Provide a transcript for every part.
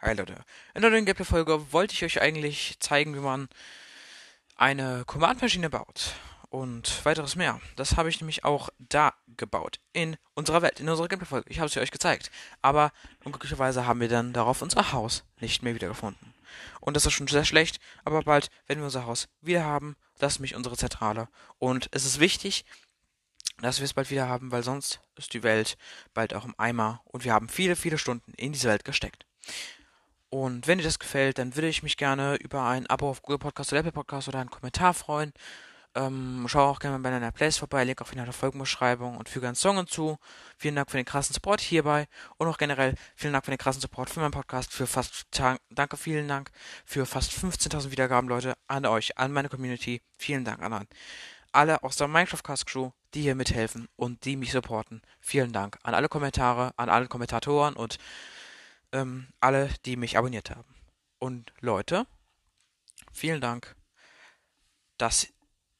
Hi Leute, in der neuen Gameplay-Folge wollte ich euch eigentlich zeigen, wie man eine Command-Maschine baut und weiteres mehr. Das habe ich nämlich auch da gebaut, in unserer Welt, in unserer Gameplay-Folge. Ich habe es euch gezeigt, aber unglücklicherweise haben wir dann darauf unser Haus nicht mehr wiedergefunden. Und das ist schon sehr schlecht, aber bald werden wir unser Haus wieder haben, das ist nämlich unsere Zentrale. Und es ist wichtig, dass wir es bald wieder haben, weil sonst ist die Welt bald auch im Eimer und wir haben viele, viele Stunden in diese Welt gesteckt. Und wenn dir das gefällt, dann würde ich mich gerne über ein Abo auf Google Podcast oder Apple Podcast oder einen Kommentar freuen. Ähm, schau auch gerne bei deiner Playlist vorbei, Link auf in der Folgenbeschreibung und füge einen Song hinzu. Vielen Dank für den krassen Support hierbei und auch generell vielen Dank für den krassen Support für meinen Podcast, für fast, danke, vielen Dank für fast 15.000 Wiedergaben, Leute, an euch, an meine Community. Vielen Dank an alle aus der Minecraft Cast Crew, die hier mithelfen und die mich supporten. Vielen Dank an alle Kommentare, an alle Kommentatoren und ähm, alle, die mich abonniert haben. Und Leute, vielen Dank, dass,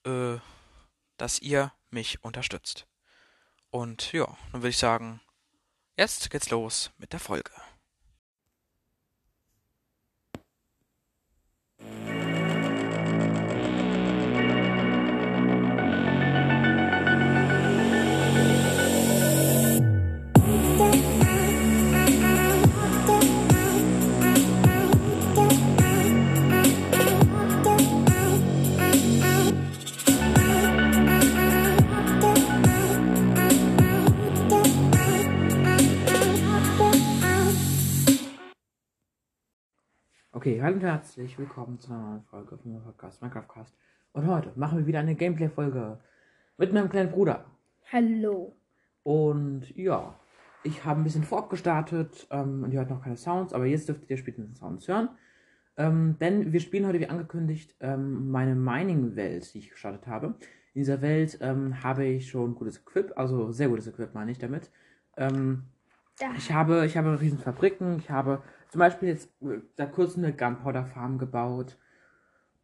äh, dass ihr mich unterstützt. Und ja, dann würde ich sagen, jetzt geht's los mit der Folge. Okay, hallo und herzlich willkommen zu einer neuen Folge von meinem Podcast Minecraftcast. Und heute machen wir wieder eine Gameplay-Folge mit meinem kleinen Bruder. Hallo. Und ja, ich habe ein bisschen vorab gestartet ähm, und ihr hört noch keine Sounds, aber jetzt dürft ihr später den Sounds hören. Ähm, denn wir spielen heute, wie angekündigt, ähm, meine Mining-Welt, die ich gestartet habe. In dieser Welt ähm, habe ich schon gutes Equip, also sehr gutes Equip meine ich damit. Ähm, ich habe, ich habe riesen Fabriken, ich habe zum Beispiel jetzt äh, da kurz eine Gunpowder Farm gebaut.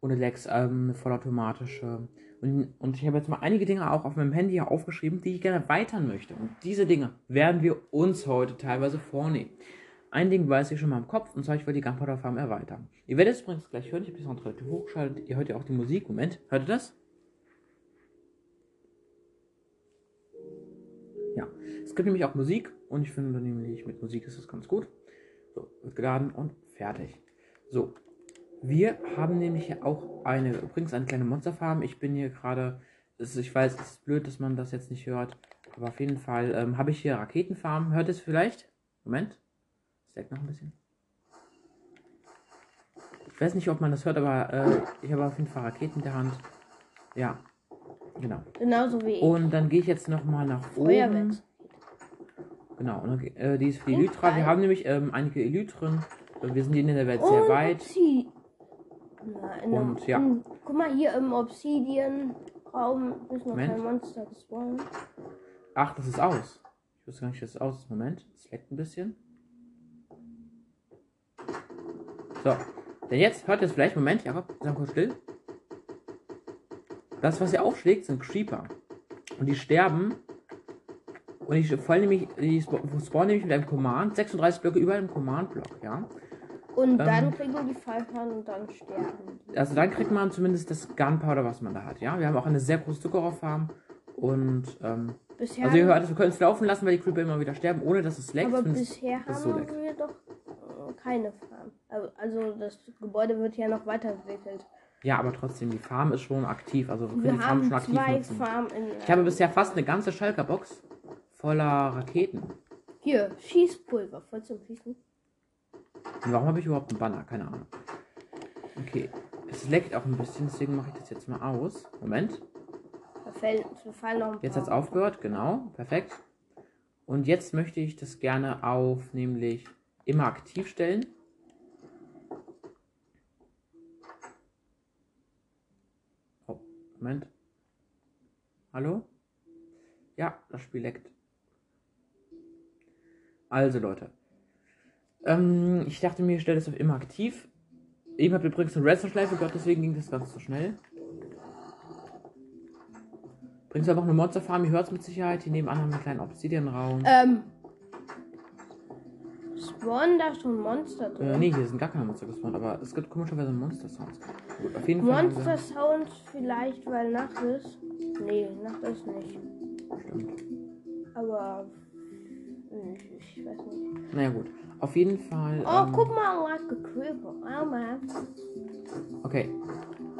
Ohne Lex, ähm, eine vollautomatische. Und, und ich habe jetzt mal einige Dinge auch auf meinem Handy hier aufgeschrieben, die ich gerne erweitern möchte. Und diese Dinge werden wir uns heute teilweise vornehmen. Ein Ding weiß ich schon mal im Kopf, und zwar ich will die Gunpowder Farm erweitern. Ihr werdet es übrigens gleich hören, ich habe die Sound relativ hochgeschaltet. Ihr hört ja auch die Musik. Moment, hört ihr das? Ja, es gibt nämlich auch Musik und ich finde nämlich mit Musik ist das ganz gut. So, geladen und fertig. So, wir haben nämlich hier auch eine, übrigens eine kleine Monsterfarm. Ich bin hier gerade, ich weiß, es ist blöd, dass man das jetzt nicht hört, aber auf jeden Fall ähm, habe ich hier Raketenfarm. Hört es vielleicht? Moment. Es leckt noch ein bisschen. Ich weiß nicht, ob man das hört, aber äh, ich habe auf jeden Fall Raketen in der Hand. Ja, genau. Genauso wie ich. Und dann gehe ich jetzt nochmal nach oben. Feuerwerks. Genau, und, äh, die ist für die Elytra. Wir haben nämlich ähm, einige Elytren. Wir sind in der Welt sehr und weit. Obsi Na, in und einem, ja. in, guck mal, hier im Obsidian-Raum ist noch Moment. kein Monster gespawnt. Ach, das ist aus. Ich wusste gar nicht, dass es aus ist. Moment, es leckt ein bisschen. So, denn jetzt hört ihr es vielleicht. Moment, Jakob, sag kurz still. Das, was ihr aufschlägt, sind Creeper. Und die sterben, und ich vor nämlich, ich spawn nämlich mit einem Command, 36 Blöcke über einem Command-Block, ja. Und ähm, dann kriegen die Falkern und dann sterben. Also dann kriegt man zumindest das Gunpowder, was man da hat, ja. Wir haben auch eine sehr große Zuckerrohrfarm und ähm, bisher also ihr hört, wir können es laufen lassen, weil die Creeper immer wieder sterben, ohne dass es leckt. Aber bisher haben so wir doch äh, keine Farm. Also das Gebäude wird ja noch weiterentwickelt. Ja, aber trotzdem, die Farm ist schon aktiv. Also wir, wir die Farm schon aktiv zwei nutzen. Farm ich habe bisher fast eine ganze Schalkerbox voller Raketen. Hier, Schießpulver, voll zum Schießen. Und warum habe ich überhaupt einen Banner? Keine Ahnung. Okay, es leckt auch ein bisschen, deswegen mache ich das jetzt mal aus. Moment. Noch ein Jetzt hat es aufgehört, genau, perfekt. Und jetzt möchte ich das gerne auf, nämlich immer aktiv stellen. Oh, Moment. Hallo? Ja, das Spiel leckt. Also Leute, Ähm, ich dachte mir, ich stelle das auf immer aktiv. Eben habe übrigens eine Redstone-Schleife gehabt, deswegen ging das ganz so schnell. Übrigens aber auch eine Monsterfarm, ihr hört es mit Sicherheit. Hier nebenan haben wir einen kleinen Obsidian-Raum. Ähm. Spawnen da schon Monster drin? Äh, nee, hier sind gar keine Monster gespawnt, aber es gibt komischerweise Monster-Sounds. Gut, auf jeden Fall. haben wir- Monster Sounds vielleicht, weil Nacht ist. Nee, Nacht ist nicht. Stimmt. Aber. Ich, ich weiß nicht. Naja, gut. Auf jeden Fall. Oh, ähm, guck mal, creeper. Oh man. Okay.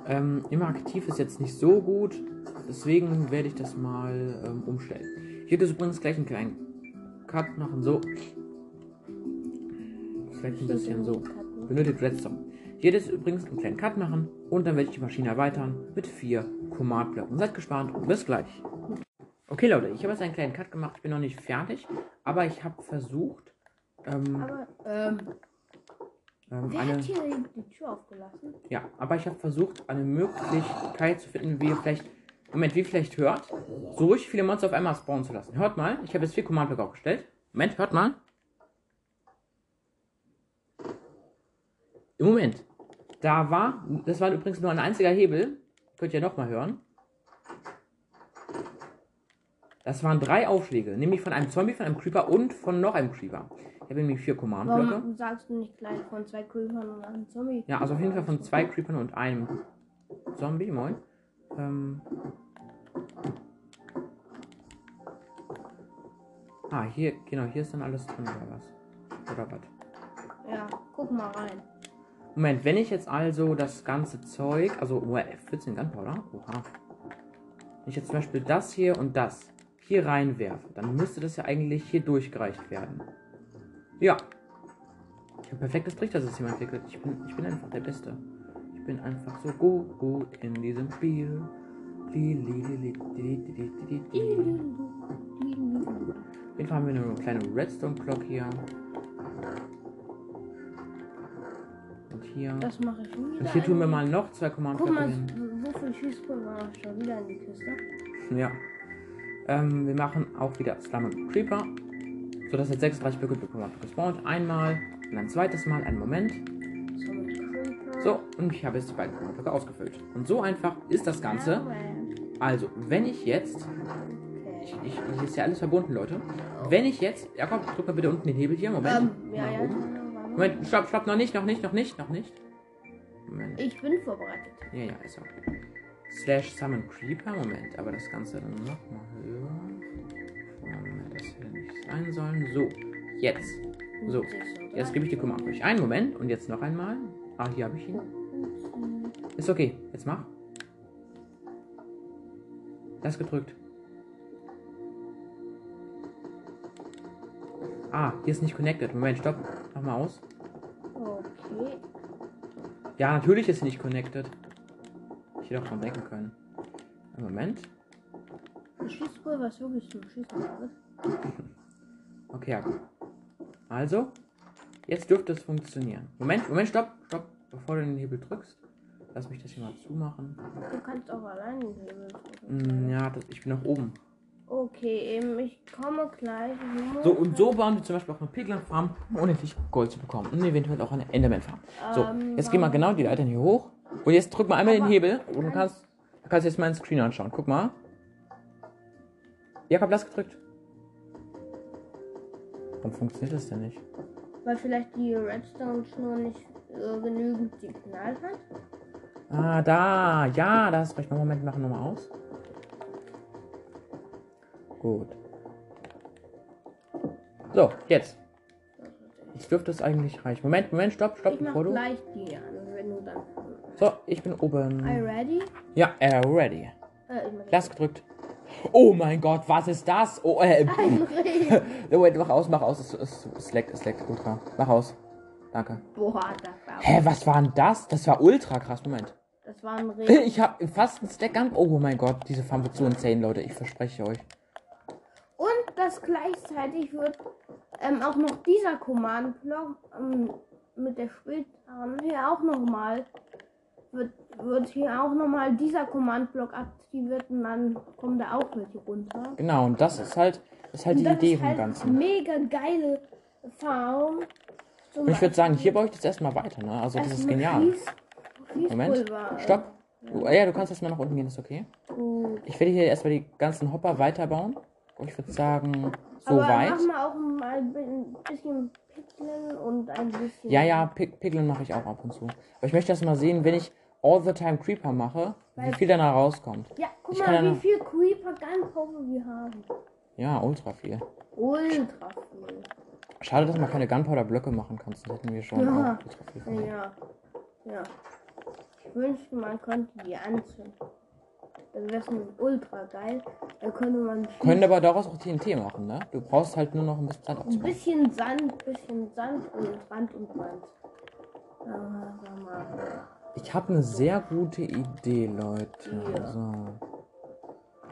Ähm, immer aktiv ist jetzt nicht so gut. Deswegen werde ich das mal ähm, umstellen. Ich werde jetzt übrigens gleich einen kleinen Cut machen. So. Vielleicht ein bisschen so. Benötigt Redstone. Ich werde jetzt übrigens einen kleinen Cut machen. Und dann werde ich die Maschine erweitern mit vier Command-Blöcken. Seid gespannt und bis gleich. Okay, Leute, ich habe jetzt einen kleinen Cut gemacht. Ich bin noch nicht fertig. Aber ich habe versucht, ähm, Aber, ähm, ähm, wer eine. hat hier die Tür aufgelassen? Ja, aber ich habe versucht, eine Möglichkeit zu finden, wie ihr vielleicht, Moment, wie ihr vielleicht hört, so richtig viele Monster auf einmal spawnen zu lassen. Hört mal, ich habe jetzt vier Command-Blöcke aufgestellt. Moment, hört mal. Im Moment. Da war, das war übrigens nur ein einziger Hebel. Könnt ihr nochmal hören. Das waren drei Aufschläge, nämlich von einem Zombie, von einem Creeper und von noch einem Creeper. Ich habe nämlich vier Command-Blöcke. Warum sagst du nicht gleich von zwei Creepern und einem Zombie? Ja, also auf jeden Fall von zwei Creepern und einem Zombie, moin. Ähm. Ah, hier, genau, hier ist dann alles drin, oder was? Oder was? Ja, guck mal rein. Moment, wenn ich jetzt also das ganze Zeug, also oh, F14 Gunpowder, oha. Wenn ich jetzt zum Beispiel das hier und das hier reinwerfe, dann müsste das ja eigentlich hier durchgereicht werden. Ja. Ich habe ein perfektes Trichtersystem entwickelt. Ich bin, ich bin einfach der Beste. Ich bin einfach so gut, gut in diesem Spiel. Auf jeden Fall haben wir eine kleine redstone clock hier. Und hier. Das mache ich nie. Und hier tun wir mal noch zwei Kommandos. Guck mal, wofür schießt man schon wieder in die Kiste? Ja. Ähm, wir machen auch wieder Slum und Creeper. So dass jetzt 36 Blöcke pro Command gespawnt. Einmal und ein zweites Mal. Einen Moment. So und ich habe jetzt die beiden Blöcke ausgefüllt. Und so einfach ist das Ganze. Also, wenn ich jetzt. Ich, ich, hier ist ja alles verbunden, Leute. Wenn ich jetzt. Ja, komm, drück mal bitte unten den Hebel hier. Moment. Ähm, ja, ja. Moment, stopp, stopp, noch nicht, noch nicht, noch nicht, noch nicht. Moment. Ich bin vorbereitet. Ja, ja, ist auch. Slash Summon Creeper. Moment, aber das Ganze dann nochmal höher. Moment, das hätte nicht sein sollen. So, jetzt. So, jetzt gebe ich die Command durch. Einen Moment und jetzt noch einmal. Ah, hier habe ich ihn. Ist okay, jetzt mach. Das gedrückt. Ah, hier ist nicht connected. Moment, stopp. Mach mal aus. Okay. Ja, natürlich ist sie nicht connected. Ich hätte auch schon denken können. Einen Moment. Das Schießpulver ist wirklich zum Schießen. alles. Okay, ja. Also, jetzt dürfte es funktionieren. Moment, Moment, stopp, stopp. Bevor du den Hebel drückst, lass mich das hier mal zumachen. Du kannst auch allein den Hebel drücken. Mm, ja, das, ich bin noch oben. Okay, eben, ich komme gleich. So, und so bauen wir zum Beispiel auch eine Piglan-Farm, um unendlich Gold zu bekommen. Und eventuell auch eine Enderman-Farm. So, Ähm, jetzt geh mal warum- genau die Leitern hier hoch. Und jetzt drück mal einmal den Hebel und du kannst, kannst jetzt meinen Screen anschauen. Guck mal. Jakob, lass gedrückt. Warum funktioniert das denn nicht? Weil vielleicht die Redstone-Schnur nicht äh, genügend Signal hat. Ah, da. Ja, da hast recht. Moment, wir machen nochmal aus. Gut. So, jetzt. Jetzt dürfte es eigentlich reichen. Moment, Moment, stopp, stopp, Ich bevor du. gleich die an. So, ich bin Are oben. you ready? Ja, äh, ready. Äh, Lass gedrückt. Oh mein Gott, was ist das? Oh, äh. Wait, mach aus, mach aus. Es, es, es leckt, es leckt ultra. Mach aus. Danke. Boah, das war, Hä, was war denn das? Das war ultra krass. Moment. das war ein Reh. Ich hab fast einen Stack an. Oh mein Gott, diese Farm wird so insane, Leute. Ich verspreche euch. Und das gleichzeitig wird ähm, auch noch dieser Command-Block ähm, mit der späteren hier auch nochmal wird, wird hier auch nochmal dieser Command-Block aktiviert und dann kommen da auch welche runter. Genau, und das ist halt, ist halt Und die das Idee ist vom halt Ganzen. mega geile Farm. Und ich würde sagen, hier baue ich das erstmal weiter, ne? Also das ist erstmal genial. Fließ- Moment. Fließpulver. Stopp. Du, ja, du kannst erstmal nach unten gehen, ist okay. Gut. Ich werde hier erstmal die ganzen Hopper weiterbauen. Und ich würde sagen, so Aber weit. wir auch mal ein bisschen Pickeln und ein bisschen. Ja, ja, Pick Pickeln mache ich auch ab und zu. Aber ich möchte erst mal sehen, wenn ich All the Time Creeper mache, wie Weil- viel danach rauskommt. Ja, guck Ich mal, wie viel Creeper Gunpowder wir haben. Ja, ultra viel. Ultra viel. Schade, dass man keine Gunpowder-Blöcke machen kann, sonst hätten wir schon Ja. ultra viel von. Ja. Ja. Ich wünschte, man könnte die anzünden. Das wäre schon ultra geil. Da könnte man Können aber daraus auch TNT machen, ne? Du brauchst halt nur noch ein bisschen ein abzubauen. bisschen Sand, bisschen Sand und Rand und sag mal. Ich habe eine sehr gute Idee, Leute. So.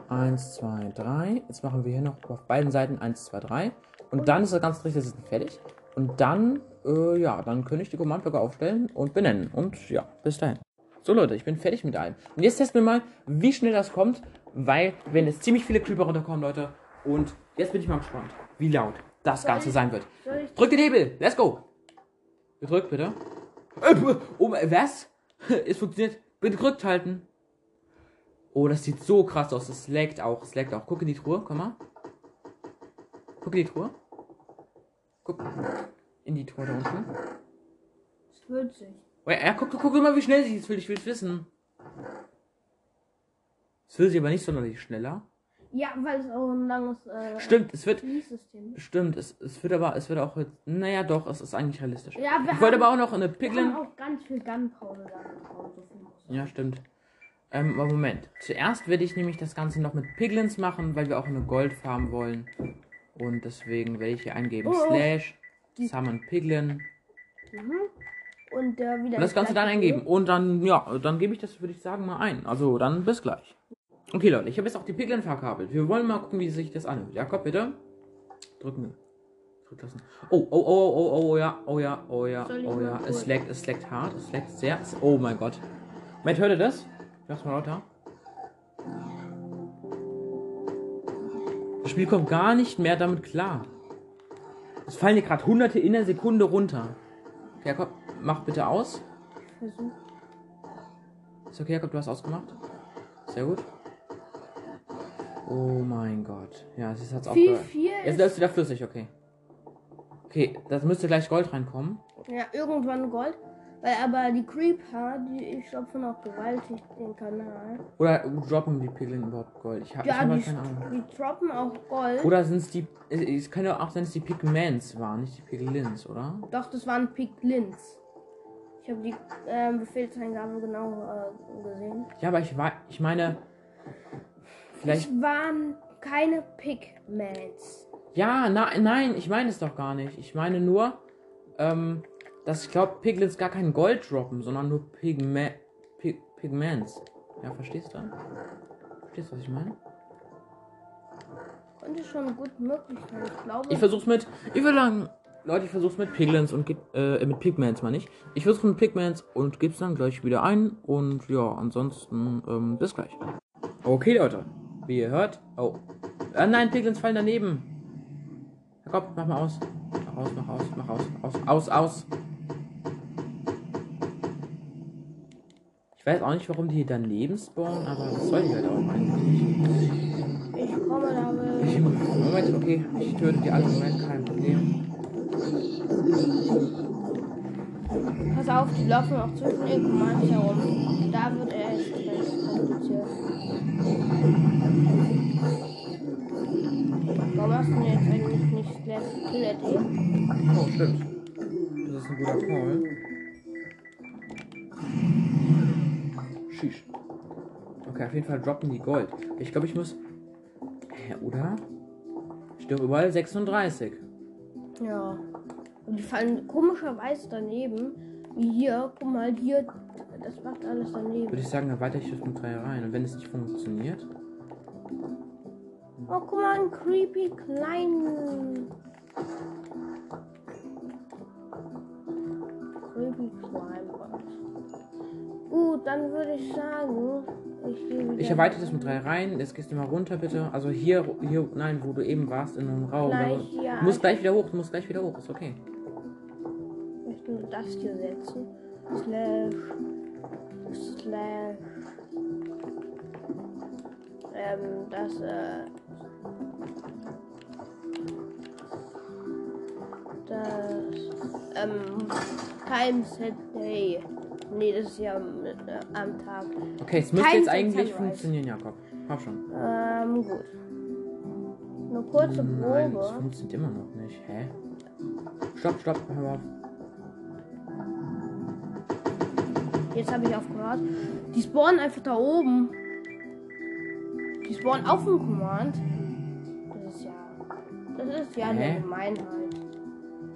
Eins, zwei, drei. Jetzt machen wir hier noch auf beiden Seiten eins, zwei, drei. Und dann ist das ganze Trichter fertig. Und dann, äh, ja, dann kann ich die Command-Blöcke aufstellen und benennen. Und ja, bis dahin. So Leute, ich bin fertig mit allem. Und jetzt testen wir mal, wie schnell das kommt, weil wenn es ziemlich viele Creeper runterkommen, Leute. Und jetzt bin ich mal gespannt, wie laut das Ganze sein wird. Soll ich Drück den Hebel. Let's go. Gedrückt, bitte. Äh, Oh, was? Es funktioniert. Bitte gedrückt halten. Oh, das sieht so krass aus. Es laggt auch. Es laggt auch. Guck in die Truhe. Komm mal. Guck in die Truhe. Guck. In die Truhe da unten. Es wird sich. Oh, ja, ja, guck, guck, guck mal, wie schnell sie ist. Will ich will wissen. Es wird sie aber nicht sonderlich schneller. Ja, weil es auch ein langes äh, Stimmt, es wird. Stimmt, es, es wird aber, es wird auch jetzt. Naja, doch, es ist eigentlich realistisch. Ja, wir Ich wollte aber auch noch eine Wir Piglin. haben auch ganz viel Gunpowder da. Ja, stimmt. Ähm, aber Moment. Zuerst werde ich nämlich das Ganze noch mit Piglins machen, weil wir auch eine Goldfarm wollen. Und deswegen werde ich hier eingeben Oh. Slash Summon Piglin. Mhm. Und äh, wieder Und das Ganze dann eingeben. Und dann, ja, dann gebe ich das, würde ich sagen, mal ein. Also dann bis gleich. Okay, Leute, ich habe jetzt auch die Piglin verkabelt. Wir wollen mal gucken, wie sich das anhört. Jakob, bitte. Drücken. Drück lassen. Oh, oh, oh, oh, oh, oh, ja, oh ja, oh ja, oh ja. Es leckt, es leckt hart, es leckt sehr. Es, oh mein Gott. Matt, hört ihr das? Mach's mal lauter. Das Spiel kommt gar nicht mehr damit klar. Es fallen hier gerade hunderte in der Sekunde runter. Jakob, mach bitte aus. Versuch. Ist okay, Jakob, du hast ausgemacht. Sehr gut. Oh mein Gott. Ja, es ist jetzt Viel, aufgehört. viel Jetzt ist, läuft wieder flüssig, okay. Okay, das müsste gleich Gold reinkommen. ja, irgendwann Gold. Weil aber die Creeper, die stopfen auch gewaltig den Kanal. Oder droppen die Piglin überhaupt Gold? Ich, hab- ich Ja, habe die, keine Ahnung. die droppen auch Gold. Oder sind es die. Es es kann ja auch sein, dass die Pigments waren, nicht die Piglins, oder? Doch, das waren Piglins. Ich habe die ähm, Befehlseingabe genau äh, gesehen. Ja, aber ich war. Ich meine. Vielleicht. Es waren keine Pigments. Ja, na, nein, ich meine es doch gar nicht. Ich meine nur, ähm, dass ich glaube, Piglins gar kein Gold droppen, sondern nur Pigme Pig Pigments. Ja, verstehst du? Verstehst du, was ich meine? Könnte schon gut möglich sein. Ich glaube. Ich versuch's mit. Ich würde sagen, Leute, ich versuch's mit Piglins und äh, mit Pigments mal nicht. Ich versuch's mit Pigments und geb's dann gleich wieder ein. Und ja, ansonsten, ähm, bis gleich. Okay, Leute. Wie ihr hört. Oh. Ah, nein, Piglins fallen daneben. Jakob, mach mal aus. Mach aus, mach aus, mach aus, aus, aus, aus. Ich weiß auch nicht, warum die hier daneben spawnen, aber das soll die halt auch eigentlich ich komme damit. Ich, Moment, okay, ich töte die alle. Moment, kein Problem. Pass auf, die laufen auch zwischen den Commands herum. Da wird er jetzt gleich denn jetzt eigentlich nicht Slash Kill Oh, stimmt. Das ist ein guter Call. Sheesh. Okay, auf jeden Fall droppen die Gold. Ich glaube, ich muss. Hä, oder? Steht doch überall 36. Ja. Und die fallen komischerweise daneben. Wie hier, guck mal, hier, das macht alles daneben. Würde ich sagen, dann weiter ich das mit 3 rein. Und wenn es nicht funktioniert. Oh, guck mal, ein creepy kleinen. Creepy Climber. Gut, dann würde ich sagen, ich gehe. Ich erweitere das mit 3 rein. Jetzt gehst du mal runter, bitte. Also hier, hier, nein, wo du eben warst, in einem Raum. Gleich, Da- ja. Du musst gleich wieder hoch, du musst gleich wieder hoch. Ist okay. müssten wir das hier setzen. Slash. Slash. Ähm, das, äh. Das. Ähm. Time set day. Nee, das ist ja mit, äh, am Tag. Okay, es müsste Kein jetzt eigentlich Sunrise. funktionieren, Jakob. Hab schon. Ähm, gut. Eine kurze Nein, das Probe. funktioniert immer noch nicht. Hä? Stopp, stopp, hör auf. Jetzt habe ich aufgehört. Die spawnen einfach da oben. Die spawnen auf dem Command. Das ist ja. Das ist ja eine Hä? Gemeinheit.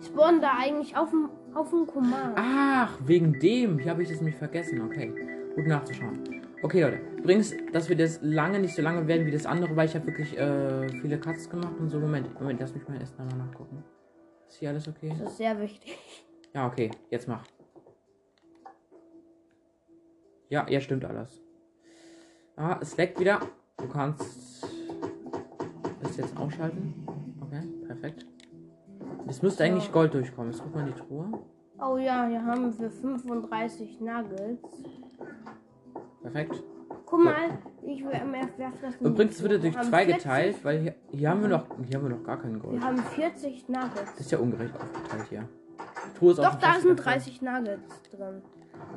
Spawnen da eigentlich auf dem, auf dem Command. Ach, wegen dem. Hier habe ich das nämlich vergessen. Okay. Gut nachzuschauen. Okay, Leute. Übrigens, dass wir das lange nicht so lange werden wie das andere, weil ich habe wirklich äh, viele Cuts gemacht und so. Moment, Moment, lass mich mal erst einmal nachgucken. Ist hier alles okay? Das ist sehr wichtig. Ja, okay. Jetzt mach. Ja, ja, stimmt alles. Ah, es leckt wieder. Du kannst das jetzt ausschalten. Okay, perfekt. Es müsste So. eigentlich Gold durchkommen. Jetzt guck mal in die Truhe. Oh ja, hier haben wir 35 Nuggets. Perfekt. Guck mal, ich werfe das Übrigens es wird er durch zwei 40 geteilt, weil hier, hier haben wir noch hier haben wir noch gar keinen Gold. Wir haben 40 Das Nuggets. ist ja ungerecht aufgeteilt hier. Die Truhe ist Doch, schon da sind voll. 30 Nuggets drin.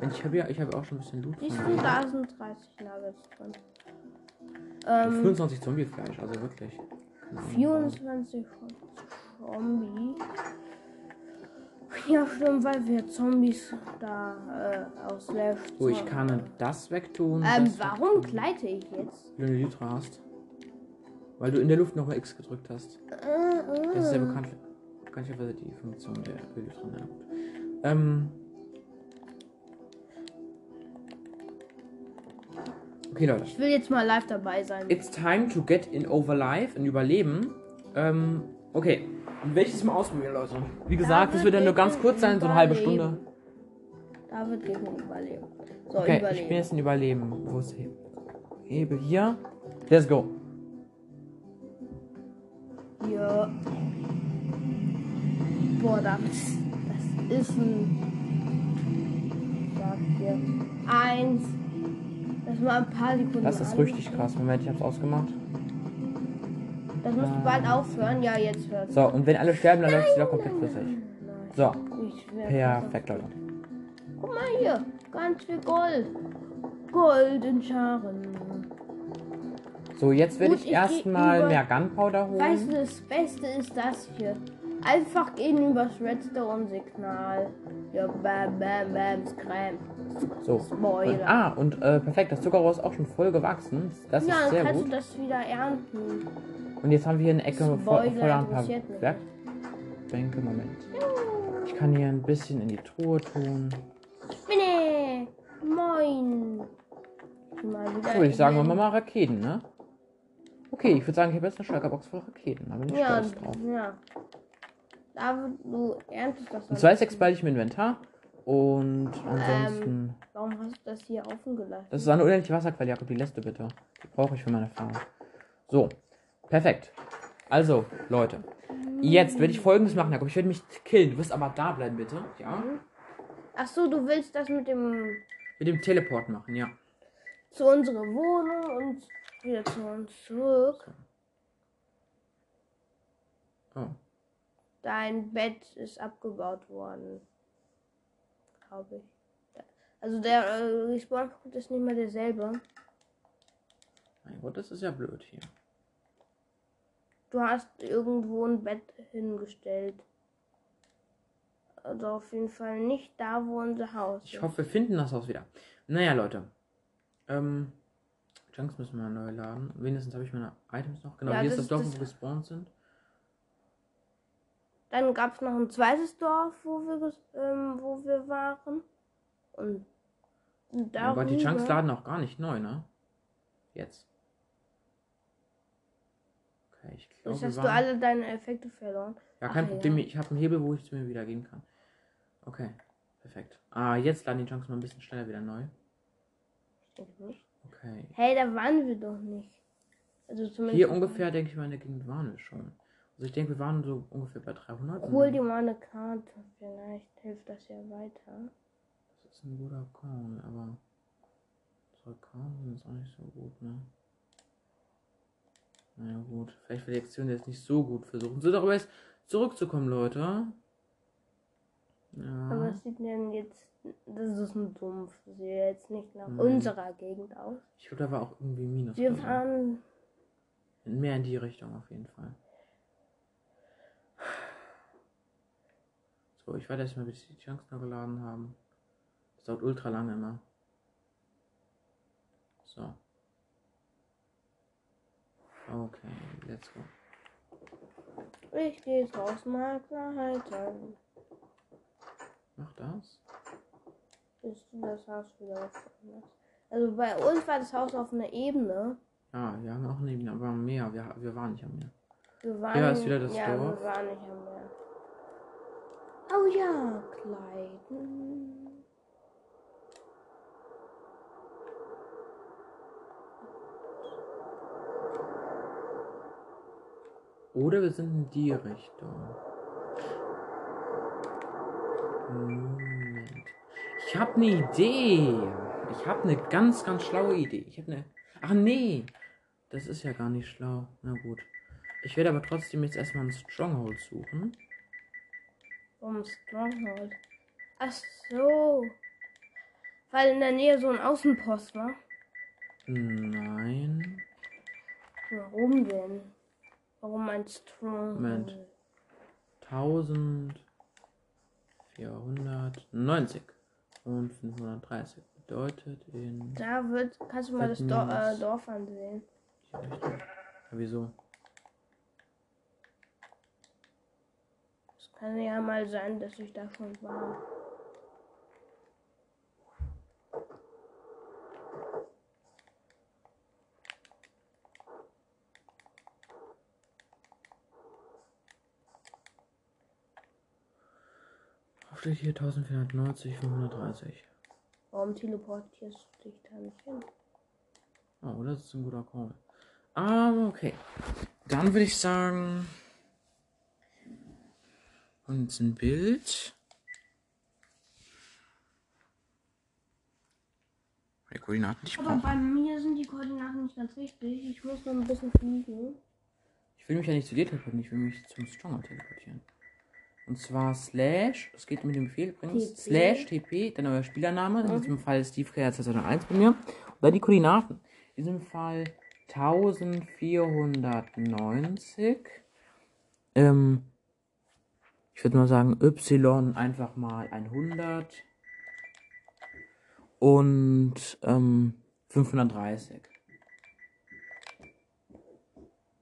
Ich habe ja, ich habe auch schon ein bisschen Loot. Du, denen. da sind 30 Nuggets drin. Ähm, 25 Zombiefleisch, also wirklich. Keine Ahnung. 24 von Zombie. Ja, stimmt, weil wir Zombies da äh, aus Slash. So, ich kann das wegtun. Ähm, das warum wegtun. gleite ich jetzt? Wenn du eine Lytra hast. Weil du in der Luft nochmal X gedrückt hast. Äh, Das ist ja äh. bekannt, bekanntlicherweise die Funktion der Lytra. Ja. Ähm. Okay, Leute. Ich will jetzt mal live dabei sein. It's time to get in Overlife, in Überleben. Ähm, okay. Welches mal ausprobieren, Leute? Wie gesagt, das wird ja nur ganz kurz sein, so eine halbe Stunde. David geht mit Überleben. So, Okay, ich Überleben. bin jetzt in Überleben. Wo ist Hebel? Hebel hier. Let's go. Hier. Boah, David. Das ist ein. Ich sag dir. Eins. Das mal ein paar Sekunden. Das ist richtig krass. Moment, ich hab's ausgemacht. Das musst du bald aufhören. Ja, jetzt hört. So, und wenn alle sterben, dann läuft es wieder komplett flüssig. So, perfekt, Leute. Guck mal hier. Ganz viel Gold. Gold in Scharen. So, jetzt werde ich ich erstmal mehr Gunpowder holen. Weißt du, das Beste ist das hier. Einfach gehen übers Redstone-Signal. Ja, bam, bam, bam, scram. So. Und, Spoiler. ah, und äh, perfekt, das Zuckerrohr ist auch schon voll gewachsen. Das ja, ist dann sehr kannst gut. du das wieder ernten. Und jetzt haben wir hier eine Ecke voller ein paar. Werkbänke. Moment. Ich kann hier ein bisschen in die Truhe tun. Mine, moin. Würde ich sagen, wir mal Raketen, ne? Okay, ich würde sagen, ich habe jetzt eine Stärkerbox voll Raketen. Da bin ich Ja, stolz drauf. ja. David, du erntest das. Und zwei Stacks behalte ich im Inventar. Und Ähm. ansonsten. Warum hast du das hier offen gelassen? Das ist eine unendliche Wasserquelle, Jakob. Die letzte bitte. Die brauche ich für meine Farm. So, perfekt. Also, Leute. Jetzt werde ich folgendes machen, Jakob. Ich werde mich killen. Du wirst aber da bleiben, bitte. Ja? Ach so, du willst das mit dem Mit dem Teleport machen, ja. zu unserer Wohnung und wieder zu uns zurück. Oh. Dein Bett ist abgebaut worden. Glaube ich. Also der äh, Respawn-Punkt ist nicht mehr derselbe. Mein Gott, das ist ja blöd hier. Du hast irgendwo ein Bett hingestellt. Also auf jeden Fall nicht da, wo unser Haus Ich ist. hoffe, wir finden das Haus wieder. Naja, Leute. Ähm. Junks müssen wir neu laden. Wenigstens habe ich meine Items noch. Genau, Ja, hier das- ist das Dorf, wo wir gespawnt sind. Dann gab es noch ein zweites Dorf, wo wir, ähm, wo wir waren. Und, und Oh Gott, die Chunks laden auch gar nicht neu, ne? Jetzt. Okay, ich glaube, Jetzt hast du waren- alle deine Effekte verloren. Ja, kein Ach, Problem. ja. Ich habe einen Hebel, wo ich zu mir wieder gehen kann. Okay, perfekt. Ah, jetzt laden die Chunks mal ein bisschen schneller wieder neu. Ich denke nicht. Okay. Hey, da waren wir doch nicht. Also zumindest. Hier ungefähr, denke ich mal, in der Gegend waren wir schon. Also ich denke, wir waren so ungefähr bei 300. Hol dir mal eine Karte, vielleicht hilft das ja weiter. Das ist ein guter Call, aber zwei Karten sind jetzt auch nicht so gut, ne? Naja gut, vielleicht war die Aktion jetzt nicht so gut versuchen. So darüber jetzt zurückzukommen, Leute. Aber Ja. es sieht denn jetzt, das ist ein Sumpf, das sieht jetzt nicht nach Mhm. unserer Gegend aus. Ich glaube, da war auch irgendwie Minus. Wir fahren, Mehr in die Richtung auf jeden Fall. So, ich warte erstmal, bis die Chunks noch geladen haben. Das dauert ultra lange immer. So. Okay, let's go. ich gehe draußen mal klar halten, Mach das. du das Haus wieder hast. Also bei uns war das Haus auf einer Ebene. Ja, wir haben auch neben, aber am Meer. Wir, wir waren nicht am Meer. Wir waren, Ja, ist wieder das ja, Dorf. wir waren nicht am Meer. Oh ja, Kleiden. Oder wir sind in die Richtung. Moment. Ich habe eine Idee. Ich habe eine ganz, ganz schlaue Idee. Ich habe eine. Ach nee. Das ist ja gar nicht schlau. Na gut. Ich werde aber trotzdem jetzt erstmal einen Stronghold suchen. Vom Stronghold. Ach so. Weil in der Nähe so ein Außenpost war. Nein. Warum denn? Warum ein Stronghold? Moment. 1490 und 530 bedeutet in Da wird, kannst du mal das Hat Dor minus- äh, Dorf ansehen. Ja, wieso? Es kann ja mal sein, dass ich da schon war. Steht hier 1490, 530. Warum teleportierst du dich da nicht hin? Oh, das ist ein guter Call. Aber okay. Dann würde ich sagen. Jetzt ein Bild. Die Koordinaten, ich Aber bei mir sind die Koordinaten nicht ganz richtig. Ich muss noch ein bisschen fliegen. Ich will mich ja nicht zu dir teleportieren, ich will mich zum Stronger teleportieren. Und zwar slash, das geht mit dem Befehl übrigens, TP. slash tp, dann euer Spielername, in diesem Fall Steve K 2001 bei mir. Und dann die Koordinaten. In diesem Fall 1490. Ähm, ich würde mal sagen, y einfach mal 100. Und ähm, 530.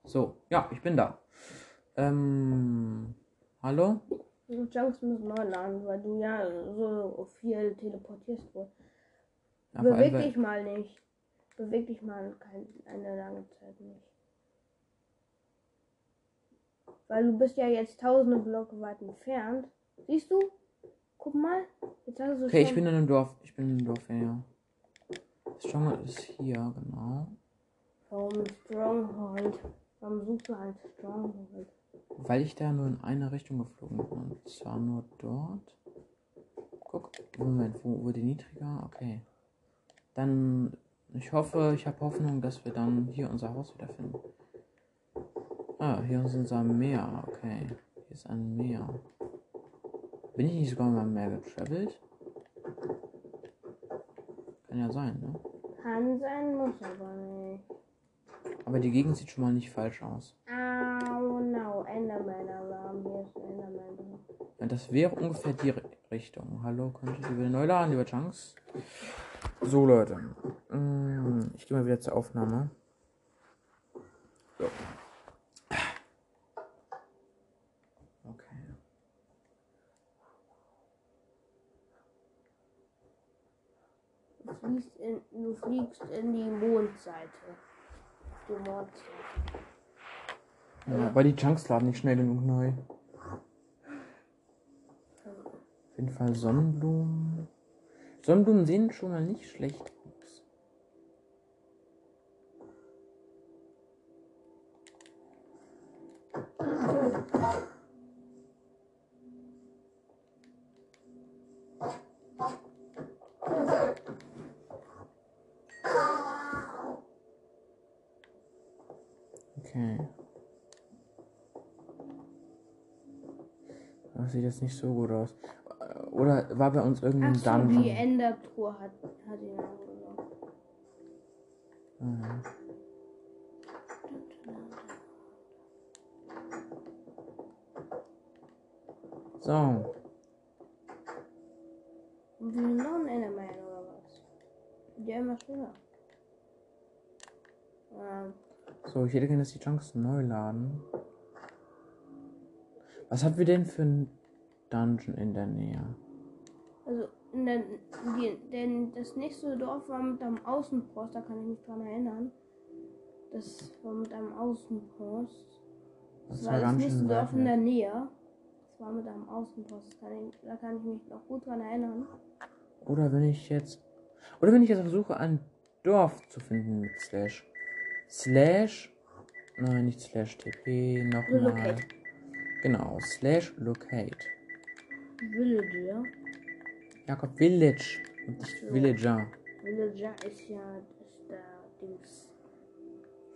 So, ja, ich bin da. Ähm, hallo? Die Junks müssen neu laden, weil du ja so viel teleportierst wohl. Ja, Beweg dich mal nicht. Beweg dich mal kein, eine lange Zeit nicht. Weil du bist ja jetzt tausende Blöcke weit entfernt. Siehst du? Guck mal. Jetzt hast du Okay, ich bin in einem Dorf. Ich bin in einem Dorf, ja. Stronghold ist hier, genau. Warum Stronghold? Warum suchst du ein Stronghold? Weil ich da nur in eine Richtung geflogen bin. Und zwar nur dort. Guck, Moment, wo wurde niedriger? Okay. Dann, ich hoffe, ich habe Hoffnung, dass wir dann hier unser Haus wiederfinden. Ah, hier ist unser Meer. Okay. Hier ist ein Meer. Bin ich nicht sogar mal im Meer getravelt? Kann ja sein, ne? Kann sein, muss aber nicht. Aber die Gegend sieht schon mal nicht falsch aus. Au, no. Enderman-Alarm. Hier ist Enderman. Ja, das wäre ungefähr die Ri- Richtung. Hallo, könntet ihr wieder neu laden, lieber Chunks? So, Leute. Mm, Ich gehe mal wieder zur Aufnahme. So. fliegst in, du fliegst in die Mondseite. Die Mondseite. Ja, weil die Chunks laden nicht schnell genug neu. Auf jeden Fall Sonnenblumen. Sonnenblumen sehen schon mal nicht schlecht aus. Okay. Das sieht jetzt nicht so gut aus. Oder war bei uns irgendein Ach so, Dungeon? die Endertour hat, hat ihn angenommen. Mhm. So, Und wir sind noch ein Enderman oder was? Der immer schöner. Ähm, so, ich hätte gerne, dass die Chunks neu laden. Was haben wir denn für ein Dungeon in der Nähe? also, der, die, denn das nächste Dorf war mit einem Außenpost, da kann ich mich dran erinnern. Das war mit einem Außenpost. Das, Das war war das nächste Dorf in der. Nähe. Das war mit einem Außenpost, kann ich, da kann ich mich noch gut dran erinnern. Oder wenn ich jetzt. Oder wenn ich jetzt versuche, ein Dorf zu finden mit Slash. Slash. Nein, nicht Slash TP. Nochmal. Genau, Slash Locate. Villager. Jakob Village. Und nicht So. Villager. Villager ist ja das der Dings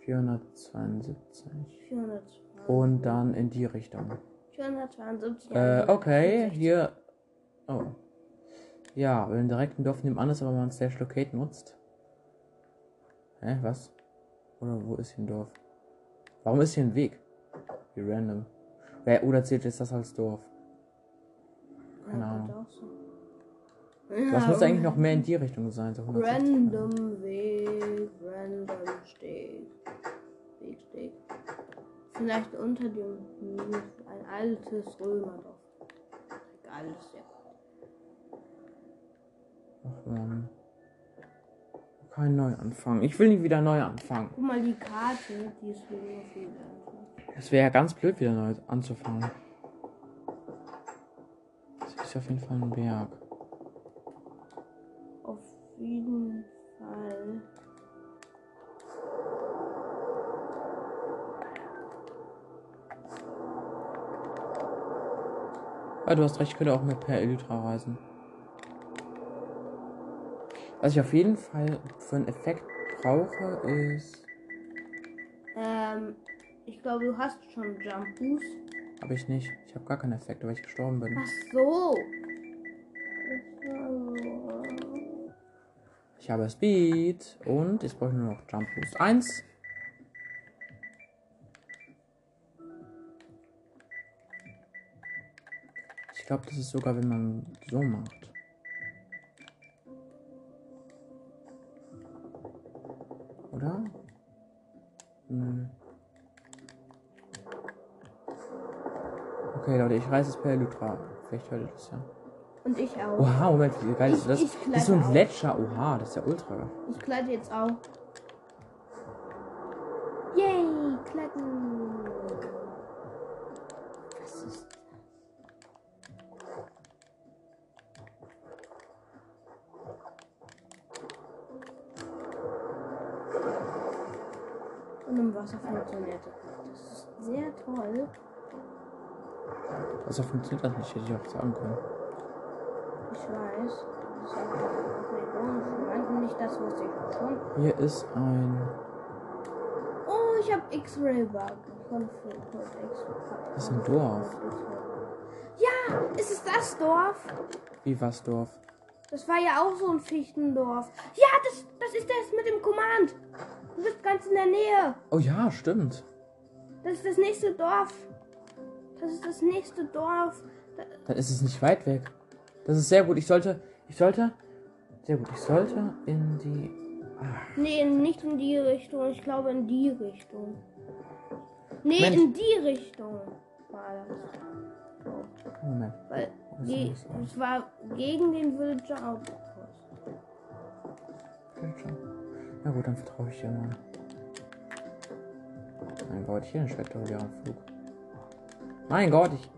472. 400. Und dann in die Richtung. 472. Äh, okay, hier. Oh. Ja, wenn direkt ein Dorf nebenan ist, aber man Slash Locate nutzt. Hä, was? Oder wo ist hier ein Dorf? Warum ist hier ein Weg? Wie random. Wer- Oder zählt jetzt das als Dorf? keine Ahnung. Das müsste eigentlich noch mehr in die Richtung sein. So 160. Random Weg, random Steg. Wegsteg. Vielleicht unter dem Hügel ein altes Römerdorf. Egal, ist ja. Ach man. Kein Neuanfang. Ich will nicht wieder neu anfangen. Guck mal, die Karte, die ist viel einfach. Es wäre ja ganz blöd, wieder neu anzufangen. Das ist auf jeden Fall ein Berg. Auf jeden Fall. Ah, du hast recht, ich könnte auch mit per Elytra reisen. Was ich auf jeden Fall für einen Effekt brauche, ist. Ähm, ich glaube, du hast schon Jump Boost. Habe ich nicht. Ich habe gar keinen Effekt, weil ich gestorben bin. Ach so. Ich habe Speed und jetzt brauche ich nur noch Jump Boost 1. Ich glaube, das ist sogar, wenn man so macht. Oder? Hm. Okay, Leute, ich reiße es per Elytra. Vielleicht hört ihr das ja. Und ich auch. Oha, Moment, wie geil ist das? ich das ist so ein auch. Gletscher. Oha, das ist ja ultra. Ich kleide jetzt auch. Yay, kletten. Im Wasser funktioniert das nicht. Das ist sehr toll. Also funktioniert das nicht, hätte ich auch sagen können. Ich weiß. Das ist gemeint. Nicht das, was ich schon. Hier ist ein. Oh, ich habe X-Ray-Bug. Von. Das ist ein Dorf. Ja, ist es das Dorf? Wie was Dorf? Das war ja auch so ein Fichtendorf. Ja, das, das ist das mit dem Command. Du bist ganz in der Nähe. Oh ja, stimmt. Das ist das nächste Dorf. Das ist das nächste Dorf. Da, Dann ist es nicht weit weg. Das ist sehr gut. Ich sollte. Ich sollte. Sehr gut. Ich sollte in die. Ach, nee, nicht in die Richtung. Ich glaube in die Richtung. Nee, Mensch. in die Richtung war das. Moment. weil die, es war gegen den Villager Outpost. Schon. Na gut, dann vertraue ich dir mal. Mein Gott, hier ein spektakulärer Flug. Mein Gott, ich.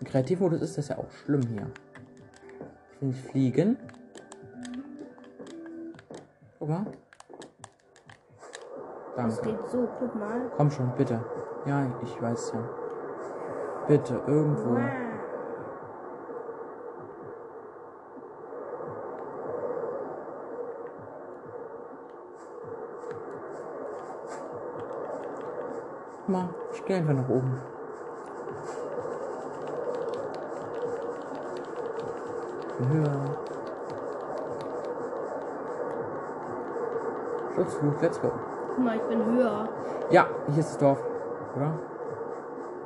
Im Kreativmodus ist das ja auch schlimm hier. Ich will nicht fliegen. Guck mal. Das Danke. geht so, guck mal. Komm schon, bitte. Ja, ich weiß ja. Bitte, irgendwo. Wow. Guck mal, ich gehe einfach nach oben. Bin höher. Schutzflut, let's go. Guck mal, ich bin höher. Ja, hier ist das Dorf, oder?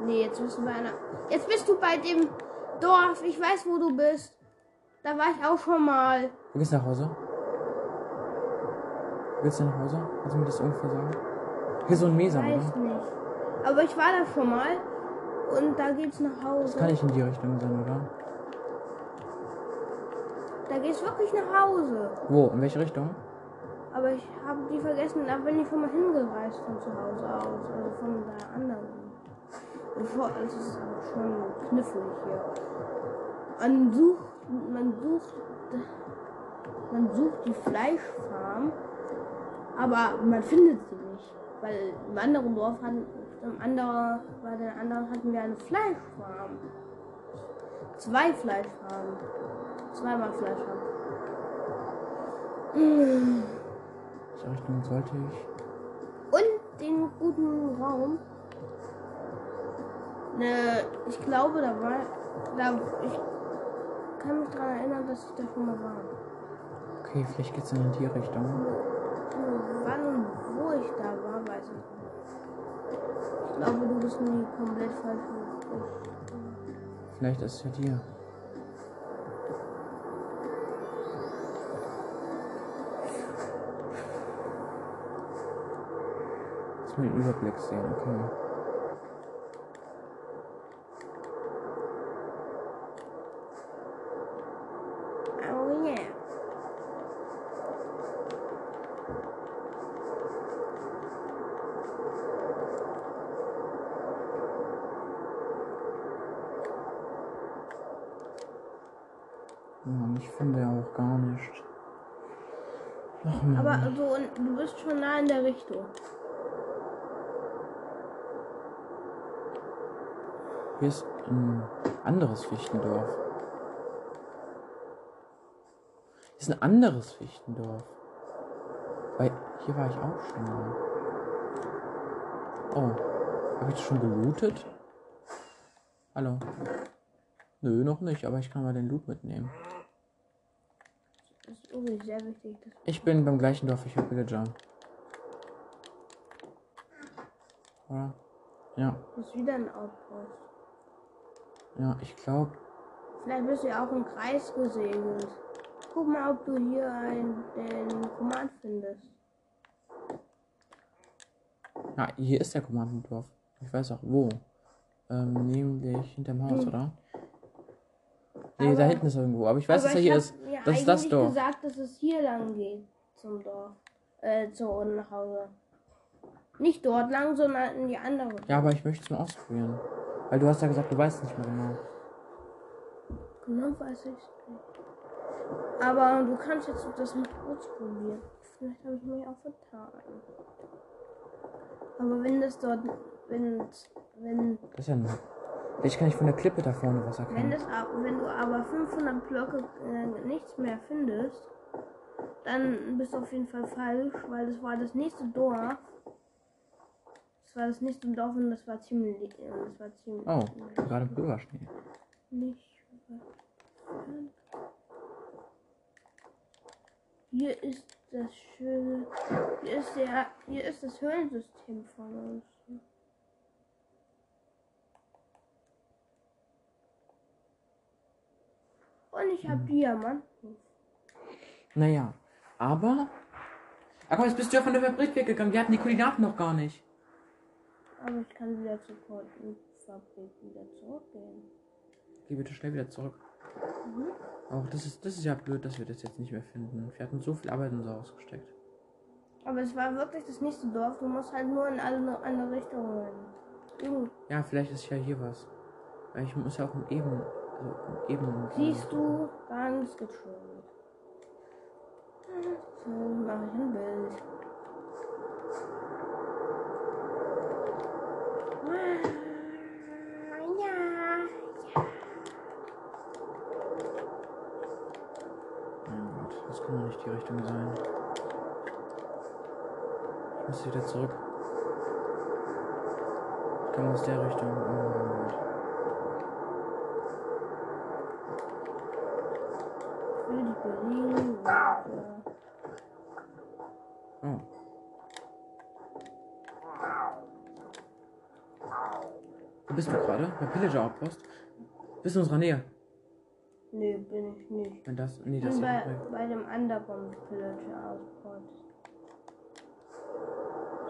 Nee, jetzt bist du bei einer. Jetzt bist du bei dem Dorf. Ich weiß, wo du bist. Da war ich auch schon mal. Wo gehst du nach Hause? Geht's denn nach Hause? Kannst du mir das ungefähr sagen? Hier ist so ein Weiß oder? nicht. Aber ich war da schon mal. Und da geht's nach Das Hause. kann nicht in die Richtung sein, oder? Da geht's wirklich nach Hause. Wo? In welche Richtung? Aber ich habe die vergessen. Da bin ich schon mal hingereist von zu Hause aus. Also von der anderen. Bevor, es ist schon knifflig hier. Man sucht, man sucht, man sucht die Fleischfarm, aber man findet sie nicht. Weil im anderen Dorf hatten, im anderen, bei den anderen hatten wir eine Fleischfarm. Zwei Fleischfarmen. Zweimal Fleischfarm. Mm. Welche Richtung sollte ich? Und den guten Raum. Ne, ich glaube, da war. Da, ich kann mich daran erinnern, dass ich da schon mal war. Okay, vielleicht geht's dann in die Richtung. Wann und wo ich da war, weiß ich nicht. Ich glaube, du bist nie komplett falsch. Vielleicht ist es ja dir. Lass mal den Überblick sehen, okay. Oh yeah. Mann, ich finde ja auch gar nicht. Ach man. Aber so, und du bist schon nah in der Richtung. Hier ist ein anderes Fichtendorf. Hier ist ein anderes Fichtendorf. Weil hier war ich auch schon mal. Oh, habe ich das schon gelootet? Hallo. Nö, noch nicht, aber ich kann mal den Loot mitnehmen. Irgendwie sehr wichtig. Ich bin beim gleichen Dorf, ich habe Villager. Oder? Ja, das ist wieder ein Outpost. ja, ich glaube. Vielleicht bist du ja auch im Kreis gesegelt. Guck mal, ob du hier ein, den Command findest. Ja, hier ist der Kommandodorf. Ich weiß auch wo. Ähm, nämlich hinterm Haus, Hm. oder? Nee, da hinten ist irgendwo. Aber ich weiß, Aber dass er ich hier ist. mir Das ist das Dorf. gesagt, dass es hier lang geht zum Dorf. Äh, zu unten nach Hause. Nicht dort lang, sondern in die andere. Ja, aber ich möchte es mal ausprobieren. Weil du hast ja gesagt, du weißt nicht mehr genau. Genau weiß ich nicht. Aber du kannst jetzt das mal ausprobieren. Vielleicht habe ich mich auch vertan. Aber wenn das dort, wenn, wenn, Das ist ja nur. Vielleicht kann ich von der Klippe da vorne was wenn, erkennen. das, ab- wenn du aber 500 Blöcke äh, nichts mehr findest, dann bist du auf jeden Fall falsch, weil das war das nächste Dorf. Das war das nächste Dorf und das war ziemlich, äh, das war ziemlich Oh, gerade Pulverschnee. nicht. Hier ist das schöne. Hier ist der. Hier ist das Höhlensystem von uns. Und ich habe Diamanten. Naja, aber. Ach komm, jetzt bist du ja von der Fabrik weggegangen. Wir hatten die Koordinaten noch gar nicht. Aber ich kann wieder zur Fabrik wieder zurückgehen. Geh bitte schnell wieder zurück. Mhm. Auch das ist, das ist ja blöd, dass wir das jetzt nicht mehr finden. Wir hatten so viel Arbeit in so ausgesteckt. Aber es war wirklich das nächste Dorf. Du musst halt nur in alle andere Richtungen. Irgend- Ja, vielleicht ist ja hier was. Ich muss ja auch im Eben. Eben. Siehst du ganz gechillt. So mache ich ein Bild. Ja, ja. Mein Gott, das kann doch nicht die Richtung sein. Ich muss wieder zurück. Komm aus der Richtung. Oh mein Gott. Ich Oh. Wo bist du gerade? Bei Pillager Outpost? Bist du in unserer Nähe? nee, bin ich nicht. Wenn das. Nee, das bin bei, bei dem anderen Pillager Outpost.